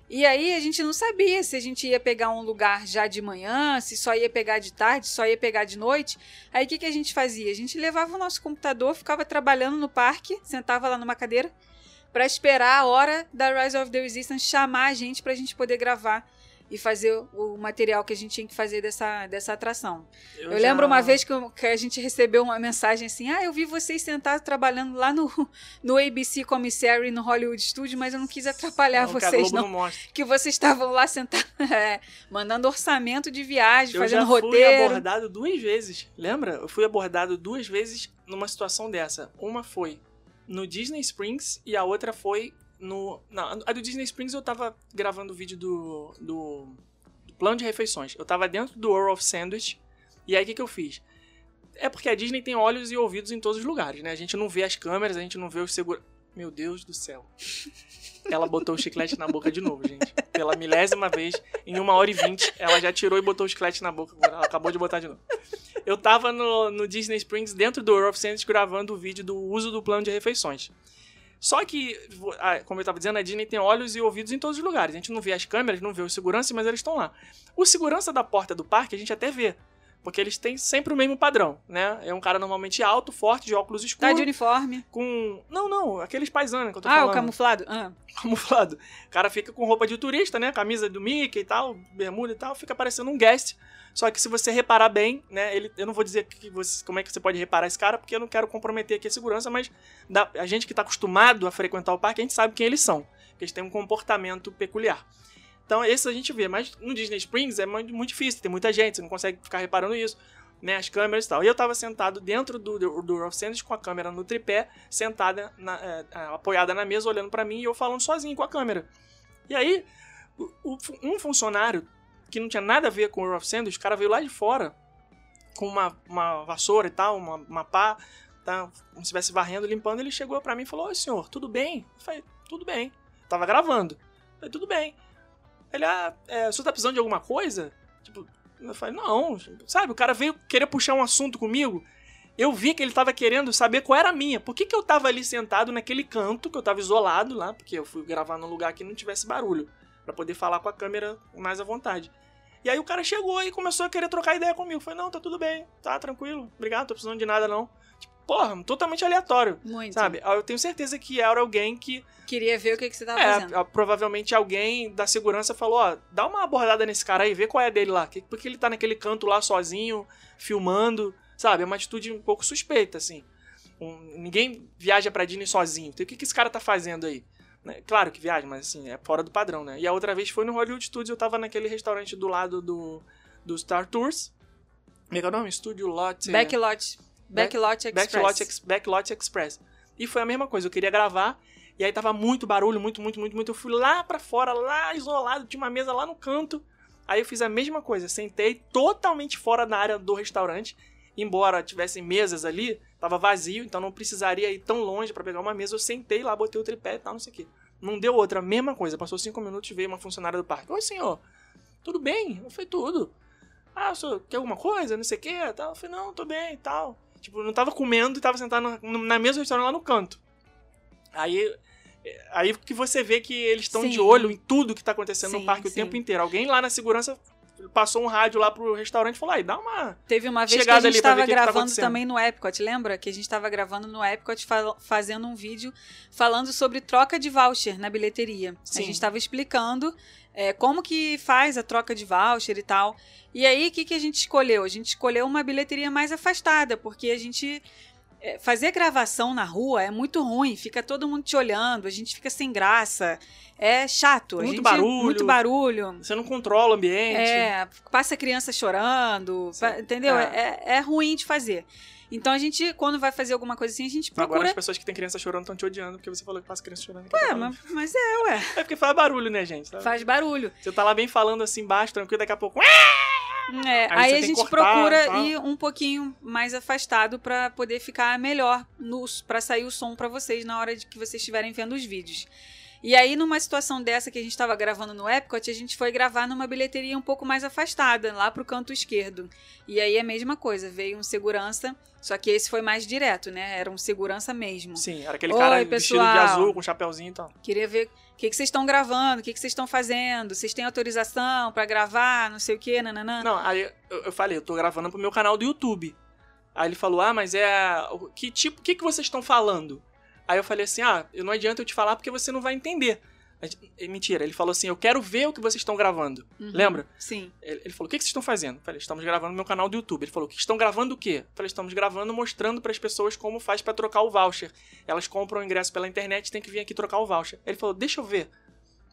e aí a gente não sabia se a gente ia pegar um lugar já de manhã, se só ia pegar de tarde, só ia pegar de noite. Aí o que, que a gente fazia? A gente levava o nosso computador, ficava trabalhando no parque, sentava lá numa cadeira, para esperar a hora da Rise of the Resistance chamar a gente pra gente poder gravar e fazer o material que a gente tinha que fazer dessa, dessa atração. Eu,
já-
lembro uma vez que, eu- que a gente recebeu uma mensagem assim: Ah, eu vi vocês sentados trabalhando lá no, (laughs) no ABC Commissary, no Hollywood Studio, mas eu não quis atrapalhar
Não, a
vocês, não.
não.
Que vocês estavam lá sentados, (laughs) é, mandando orçamento de viagem,
Eu
fazendo
já fui
roteiro.
abordado duas vezes. Lembra? Eu fui abordado duas vezes numa situação dessa. Uma foi no Disney Springs e a outra foi no. Não, a do Disney Springs eu tava gravando o vídeo do, do, do plano de refeições. Eu tava dentro do World of Sandwich. E aí o que, que eu fiz? É porque a Disney tem olhos e ouvidos em todos os lugares, né? A gente não vê as câmeras, a gente não vê os seguros. Meu Deus do céu. (laughs) Ela botou o chiclete na boca de novo, gente. Pela milésima vez, em uma hora e vinte, ela já tirou e botou o chiclete na boca. Ela acabou de botar de novo. Eu tava no, no Disney Springs, dentro do World of Sandwich, gravando o vídeo do uso do plano de refeições. Só que, ah, como eu tava dizendo, a Disney tem olhos e ouvidos em todos os lugares. A gente não vê as câmeras, não vê os seguranças, mas eles estão lá. O segurança da porta do parque a gente até vê. Porque eles têm sempre o mesmo padrão, né? É um cara normalmente alto, forte, de óculos
Tá
escuros.
de uniforme.
Com. Não, não, aqueles paisanos que eu tô
Ah,
falando
o camuflado? Ah. (laughs)
camuflado. O cara fica com roupa de turista, né? Camisa do Mickey e tal, bermuda e tal, fica parecendo um guest. Só que se você reparar bem, né? Ele, eu não vou dizer que você, como é que você pode reparar esse cara, porque eu não quero comprometer aqui a segurança, mas da- a gente que tá acostumado a frequentar o parque, a gente sabe quem eles são. Porque eles têm um comportamento peculiar. Então, esse a gente vê. Mas no Disney Springs é muito, muito difícil, tem muita gente, você não consegue ficar reparando isso. Né, as câmeras e tal. E eu tava sentado dentro do, do, do Rolf Sanders com a câmera no tripé, sentada, na- é, é, apoiada na mesa, olhando pra mim e eu falando sozinho com a câmera. E aí, um funcionário que não tinha nada a ver com o Rolf Sanders, o cara veio lá de fora com uma, uma vassoura e tal, uma, uma pá, tá? Como se estivesse varrendo, limpando, ele chegou pra mim e falou: Oi, senhor, tudo bem? Eu falei: Tudo bem. Tava gravando. Eu falei: Tudo bem. Ele, ah, é, o senhor tá precisando de alguma coisa? Tipo, eu falei: Não, sabe? O cara veio querer puxar um assunto comigo. Eu vi que ele tava querendo saber qual era a minha. Por que, que eu tava ali sentado naquele canto, que eu tava isolado lá, porque eu fui gravar num lugar que não tivesse barulho, para poder falar com a câmera mais à vontade. E aí o cara chegou e começou a querer trocar ideia comigo. Falei, não, tá tudo bem, tá tranquilo, obrigado, tô precisando de nada não. Tipo, porra, totalmente aleatório.
Muito.
Sabe? Eu tenho certeza que era alguém que.
Queria ver o que, que você tava
É,
fazendo.
provavelmente alguém da segurança falou: ó, dá uma abordada nesse cara aí, vê qual é dele lá. Que- Porque ele tá naquele canto lá sozinho, filmando. Sabe? É uma atitude um pouco suspeita, assim. Um- ninguém viaja pra Disney sozinho. Então, o que, que esse cara tá fazendo aí? Né? Claro que viaja, mas assim, é fora do padrão, né? E a outra vez foi no Hollywood Studios, eu tava naquele restaurante do lado do, do Star Tours. Como é que é o nome? Studio Lot.
Backlot. Backlot Express.
Backlot, Ex- Backlot Express. E foi a mesma coisa, eu queria gravar, e aí tava muito barulho, muito, muito, muito, muito. Eu fui lá pra fora, lá isolado, tinha uma mesa lá no canto. Aí eu fiz a mesma coisa, sentei totalmente fora da área do restaurante. Embora tivessem mesas ali, tava vazio, então não precisaria ir tão longe pra pegar uma mesa. Eu sentei lá, botei o tripé e tal, não sei o quê. Não deu outra, mesma coisa. Passou cinco minutos e veio uma funcionária do parque. Oi, senhor, tudo bem? Falei, tudo. Ah, o senhor quer alguma coisa? Não sei o quê? Tal. Eu falei, não, tô bem e tal. Tipo, não tava comendo e tava sentado na, na mesa do restaurante lá no canto. Aí, aí que você vê que eles estão de olho em tudo que tá acontecendo
Sim,
no parque o
sim.
tempo inteiro. Alguém lá na segurança passou um rádio lá pro restaurante e falou, aí, dá uma...
Teve uma vez que a gente
que tá
gravando
acontecendo.
também no Epcot, lembra? Que a gente estava gravando no Epcot fa- fazendo um vídeo falando sobre troca de voucher na bilheteria.
Sim.
A gente estava explicando é, como que faz a troca de voucher e tal. E aí, o que, que a gente escolheu? A gente escolheu uma bilheteria mais afastada, porque a gente. É, Fazer gravação na rua é muito ruim, fica todo mundo te olhando, a gente fica sem graça, é chato.
Muito
gente-
barulho.
Muito barulho.
Você não controla o ambiente.
É, passa criança chorando,
Sim.
entendeu?
É.
É. é ruim de fazer. Então a gente, quando vai fazer alguma coisa assim, a gente
Agora
procura.
as pessoas que têm criança chorando estão te odiando porque você falou que passa criança chorando.
Ué, mas, mas é, ué.
É porque faz barulho, né, gente? sabe?
Faz barulho.
Você tá lá bem falando assim baixo, tranquilo, daqui a pouco.
É,
Aí
aí a gente
cortar
procura
tal.
ir um pouquinho mais afastado pra poder ficar melhor para sair o som pra vocês na hora de que vocês estiverem vendo os vídeos. E aí, numa situação dessa que a gente estava gravando no Epcot, a gente foi gravar numa bilheteria um pouco mais afastada, lá pro canto esquerdo. E aí a mesma coisa, veio um segurança, só que esse foi mais direto, né? Era um segurança mesmo.
Sim, era aquele
Oi,
cara vestido de
pessoal.
azul, com chapéuzinho e tal.
Queria ver o que, que vocês estão gravando, o que, que vocês estão fazendo, vocês têm autorização pra gravar, não sei o que, nananã.
Não, aí eu, falei, eu tô gravando pro meu canal do YouTube. Aí ele falou, ah, mas é. o- Que tipo, o que, que vocês estão falando? Aí eu falei assim, ah, não adianta eu te falar porque você não vai entender. É Mentira, ele falou assim, eu quero ver o que vocês estão gravando.
Uhum,
Lembra?
Sim.
Ele, ele falou, o que, que vocês estão fazendo? Eu falei, estamos gravando no meu canal do YouTube. Ele falou, que estão gravando o quê? Eu falei, estamos gravando mostrando para as pessoas como faz para trocar o voucher. Elas compram o ingresso pela internet tem que vir aqui trocar o voucher. Ele falou, deixa eu ver.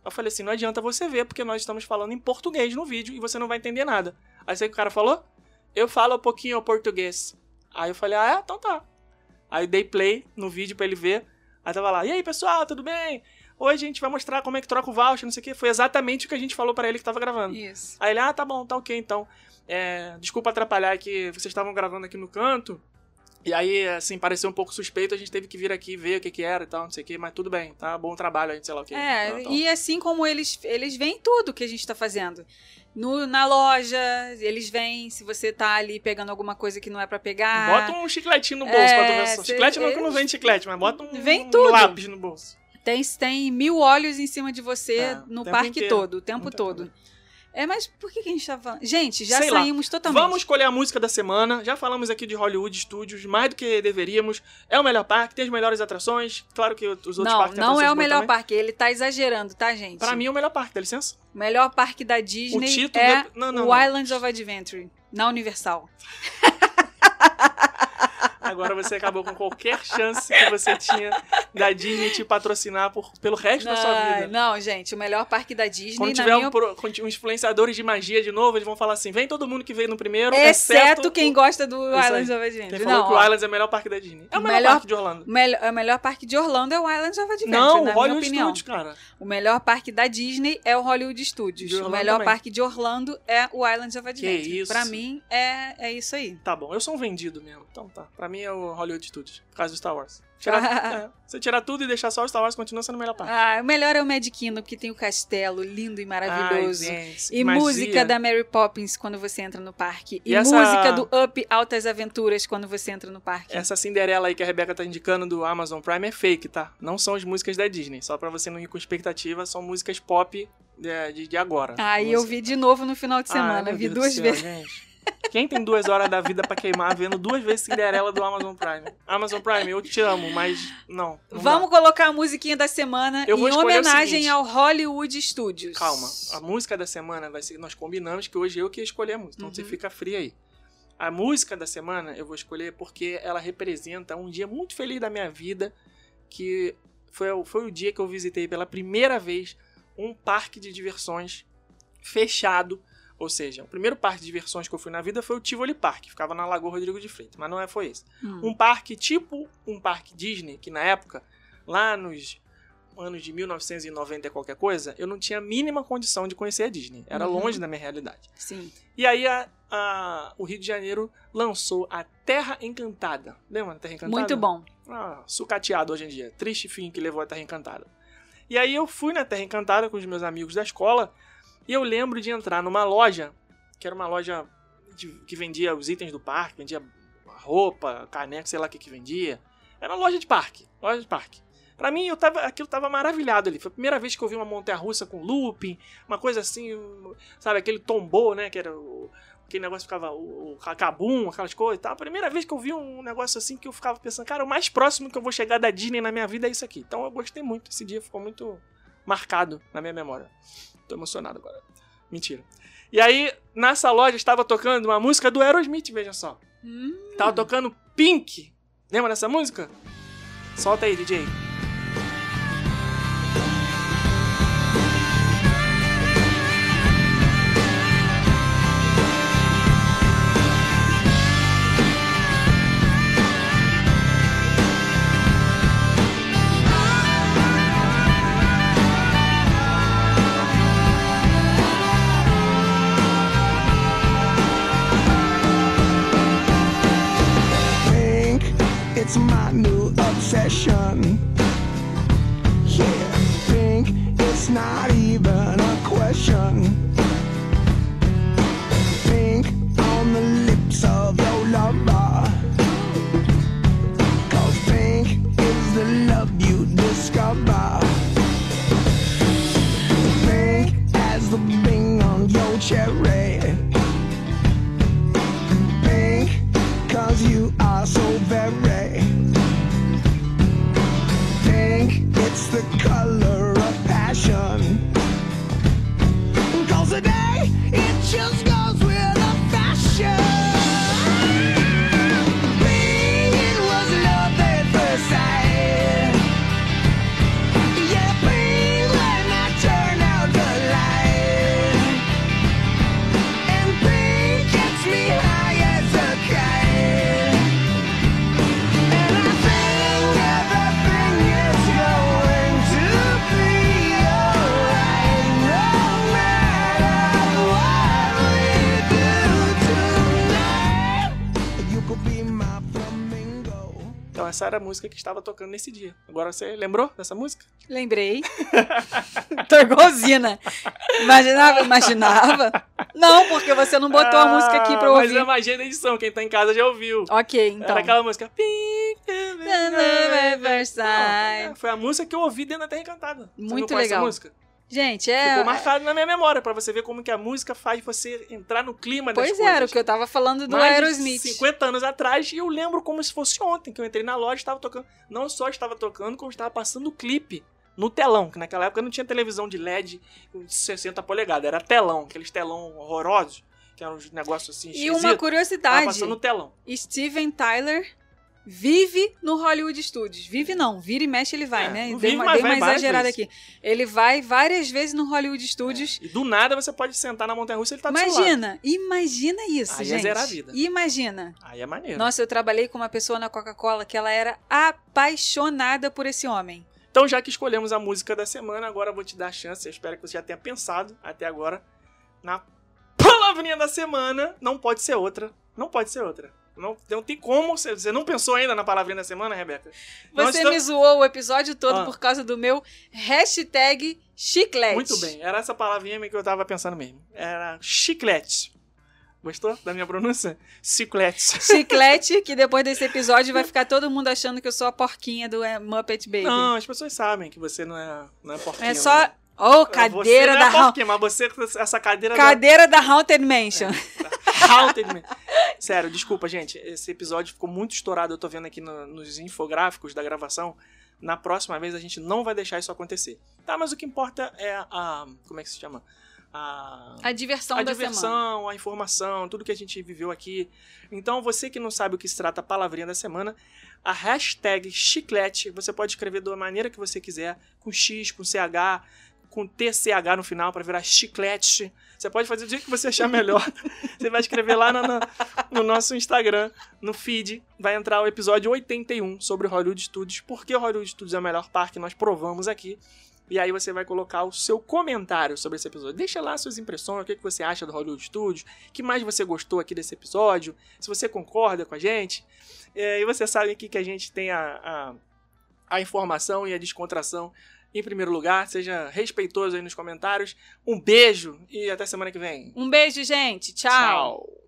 Eu falei assim, não adianta você ver, porque nós estamos falando em português no vídeo e você não vai entender nada. Aí sabe o que o cara falou? Eu falo um pouquinho português. Aí eu falei, ah, é? Então tá. Aí dei play no vídeo pra ele ver. Aí tava lá, e aí pessoal, tudo bem? Hoje a gente vai mostrar como é que troca o voucher, não sei o que. Foi exatamente o que a gente falou pra ele que tava gravando.
Isso.
Aí ele, ah, tá bom, tá ok então. É, desculpa atrapalhar que vocês estavam gravando aqui no canto. E aí, assim, pareceu um pouco suspeito, a gente teve que vir aqui ver o que que era e tal, não sei o que, mas tudo bem, tá? Bom trabalho aí, sei lá o que.
É,
Tal, tal.
e assim como eles, eles veem tudo que a gente tá fazendo. No, na loja, eles veem se você tá ali pegando alguma coisa que não é pra pegar.
Bota um chicletinho no bolso
É,
pra tu ver só.
cê-
Chiclete não que não
eles-
vem chiclete, mas bota um, um lápis no bolso.
Tem, tem mil olhos em cima de você
É,
no parque
inteiro.
todo, o tempo todo. É, mas por que, que a gente tá falando? Gente, já
Sei lá.
saímos totalmente.
Vamos escolher a música da semana. Já falamos aqui de Hollywood Studios, mais do que deveríamos. É o melhor parque, tem as melhores atrações. Claro que os outros
Não,
parques têm
não é o melhor
também.
parque. Ele tá exagerando, tá, gente?
Pra mim é o melhor parque, dá licença.
o melhor parque da Disney
O título
é
de- não, não,
o
não.
Islands of Adventure, na Universal. (laughs)
Agora você acabou com qualquer chance que você tinha da Disney te patrocinar por, pelo resto da sua vida.
Não, gente, o melhor parque da Disney,
Quando tiver
minha
um, pro- uns influenciadores de magia de novo, eles vão falar assim: vem todo mundo que veio no primeiro,
Exceto quem
o-
gosta do. Islands of
Quem
Adventure.
falou
Não,
que o Islands é o melhor parque da Disney. É o melhor,
Melhor-
parque de Orlando.
o melhor, o melhor parque de Orlando é o Islands of Adventure,
Não, o
na minha
Hollywood
opinião.
Studios, cara.
O melhor parque da Disney é o Hollywood Studios. O melhor
também.
parque de Orlando é o Islands of Adventure.
isso.
Pra mim, é, é isso aí.
Tá bom, eu sou um vendido mesmo. Então tá. Pra mim mim é o Hollywood Studios, por causa do Star Wars. Tirar, (laughs) é, você tirar tudo e deixar só o Star Wars, continua sendo a melhor parte.
Ah, o melhor é o Mad Kingdom, que tem o castelo lindo e maravilhoso.
Ai, gente,
e
magia.
música da Mary Poppins quando você entra no parque. E,
E essa-
música do Up Altas Aventuras quando você entra no parque.
Essa Cinderela aí que a Rebeca tá indicando do Amazon Prime é fake, tá? Não são as músicas da Disney. Só pra você não ir com expectativa, são músicas pop de, de, de agora.
Aí eu
Música-
vi de novo no final de semana. vi duas
céu,
vezes.
gente. Quem tem duas horas da vida pra queimar vendo duas vezes Cinderela do Amazon Prime? Amazon Prime, eu te amo, mas não. não
Vamos colocar a musiquinha da semana
Eu
em homenagem ao Hollywood Studios.
Calma, a música da semana vai ser. Nós combinamos que hoje eu que ia escolher a música, então você
Uhum.
fica frio aí. A música da semana eu vou escolher porque ela representa um dia muito feliz da minha vida, que foi, foi o dia que eu visitei pela primeira vez um parque de diversões fechado. Ou seja, o primeiro parque de diversões que eu fui na vida foi o Tivoli Park, que ficava na Lagoa Rodrigo de Freitas, mas não é, foi esse.
Hum.
Um parque tipo um parque Disney, que na época, lá nos anos de 1990 e qualquer coisa, eu não tinha a mínima condição de conhecer a Disney. Era
Uhum.
longe da minha realidade.
Sim.
E aí a- a- o Rio de Janeiro lançou a Terra Encantada. Lembra da Terra Encantada?
Muito bom.
Ah, sucateado hoje em dia. Triste fim que levou a Terra Encantada. E aí eu fui na Terra Encantada com os meus amigos da escola e eu lembro de entrar numa loja, que era uma loja de- que vendia os itens do parque, vendia roupa, caneca, sei lá o que que vendia. Era uma loja de parque, loja de parque. Pra mim, eu tava, aquilo tava maravilhado ali. Foi a primeira vez que eu vi uma montanha-russa com looping, uma coisa assim, sabe, aquele tombou, né, que era o, aquele negócio que ficava o, o cabum, aquelas coisas e tal. A primeira vez que eu vi um negócio assim que eu ficava pensando, cara, o mais próximo que eu vou chegar da Disney na minha vida é isso aqui. Então eu gostei muito. Esse dia ficou muito marcado na minha memória. Tô emocionado agora. Mentira. E aí, nessa loja estava tocando uma música do Aerosmith, veja só.
Hum.
Tava tocando Pink. Lembra dessa música? Solta aí, DJ. Então essa era a música que estava tocando nesse dia. Agora você lembrou dessa música?
Lembrei. Tô igualzina. Imaginava? Imaginava. Não, porque você não botou a música aqui pra eu
Ah, Mas
ouvir.
é a edição, quem tá em casa já ouviu.
Ok, então.
Era aquela música. Pink. Não, é, Foi a música que eu ouvi dentro da Terra Encantada.
Muito
é essa
legal.
música?
Gente, é.
Ficou marcado na minha memória, pra você ver como que a música faz você entrar no clima das
Pois
coisas.
era, o que eu tava falando do
Mais
Aerosmith.
50 anos atrás, e eu lembro como se fosse ontem, que eu entrei na loja e estava tocando. Não só estava tocando, como estava passando o clipe no telão, que naquela época não tinha televisão de LED de 60 polegadas, era telão, aqueles telão horrorosos, que eram uns negócios assim
E uma
esquisitos. Tava
curiosidade:
passando no telão.
Steven Tyler vive no Hollywood Studios. Vive não, vira e mexe ele vai,
É,
né?
não
Dei uma, dei uma exagerada aqui. Ele vai várias vezes no Hollywood Studios.
E do nada você pode sentar na montanha-russa e ele tá do seu lado.
Imagina, imagina isso,
Aí é
gente.
zerar a vida.
Imagina.
Aí é maneiro.
Nossa, eu trabalhei com uma pessoa na Coca-Cola que ela era apaixonada por esse homem.
Então, já que escolhemos a música da semana, agora eu vou te dar a chance. Eu espero que você já tenha pensado até agora na palavrinha da semana. Não pode ser outra. Não pode ser outra. Não, não tem como. Você você não pensou ainda na palavrinha da semana, Rebeca? Nós
Você
estamos-
me zoou o episódio todo
Ah.
por causa do meu hashtag chiclete.
Muito bem, era essa palavrinha que eu tava pensando mesmo. Era chiclete. Gostou da minha pronúncia? Chiclete.
Chiclete, que depois desse episódio vai ficar todo mundo achando que eu sou a porquinha do eh, Muppet Baby.
Não, as pessoas sabem que você não é, não é porquinha.
é só.
não.
Oh,
Você
cadeira
não
da
é
Haunted
porquinha, mas você, essa cadeira
Cadeira da Haunted Mansion.
da Haunted Man. Sério, desculpa, gente. Esse episódio ficou muito estourado. Eu tô vendo aqui no- nos infográficos da gravação. Na próxima vez a gente não vai deixar isso acontecer. Tá, mas o que importa é a. Como é que se chama? A.
A diversão
a
da
diversão,
semana.
a informação, tudo que a gente viveu aqui. Então, você que não sabe o que se trata a palavrinha da semana, a hashtag chiclete, você pode escrever da maneira que você quiser, com X, com CH, com TCH no final, para virar chiclete. Você pode fazer do jeito que você achar melhor. (laughs) você vai escrever lá no, no- no nosso Instagram, no feed, vai entrar o episódio 81 sobre o Hollywood Studios. Por que Hollywood Studios é o melhor parque? Nós provamos aqui. E aí você vai colocar o seu comentário sobre esse episódio. Deixa lá suas impressões, o que que você acha do Hollywood Studios, o que mais você gostou aqui desse episódio, se você concorda com a gente. É, e você sabe aqui que a gente tem a, a, a informação e a descontração em primeiro lugar. Seja respeitoso aí nos comentários. Um beijo e até semana que vem.
Um beijo, gente. Tchau.
Tchau.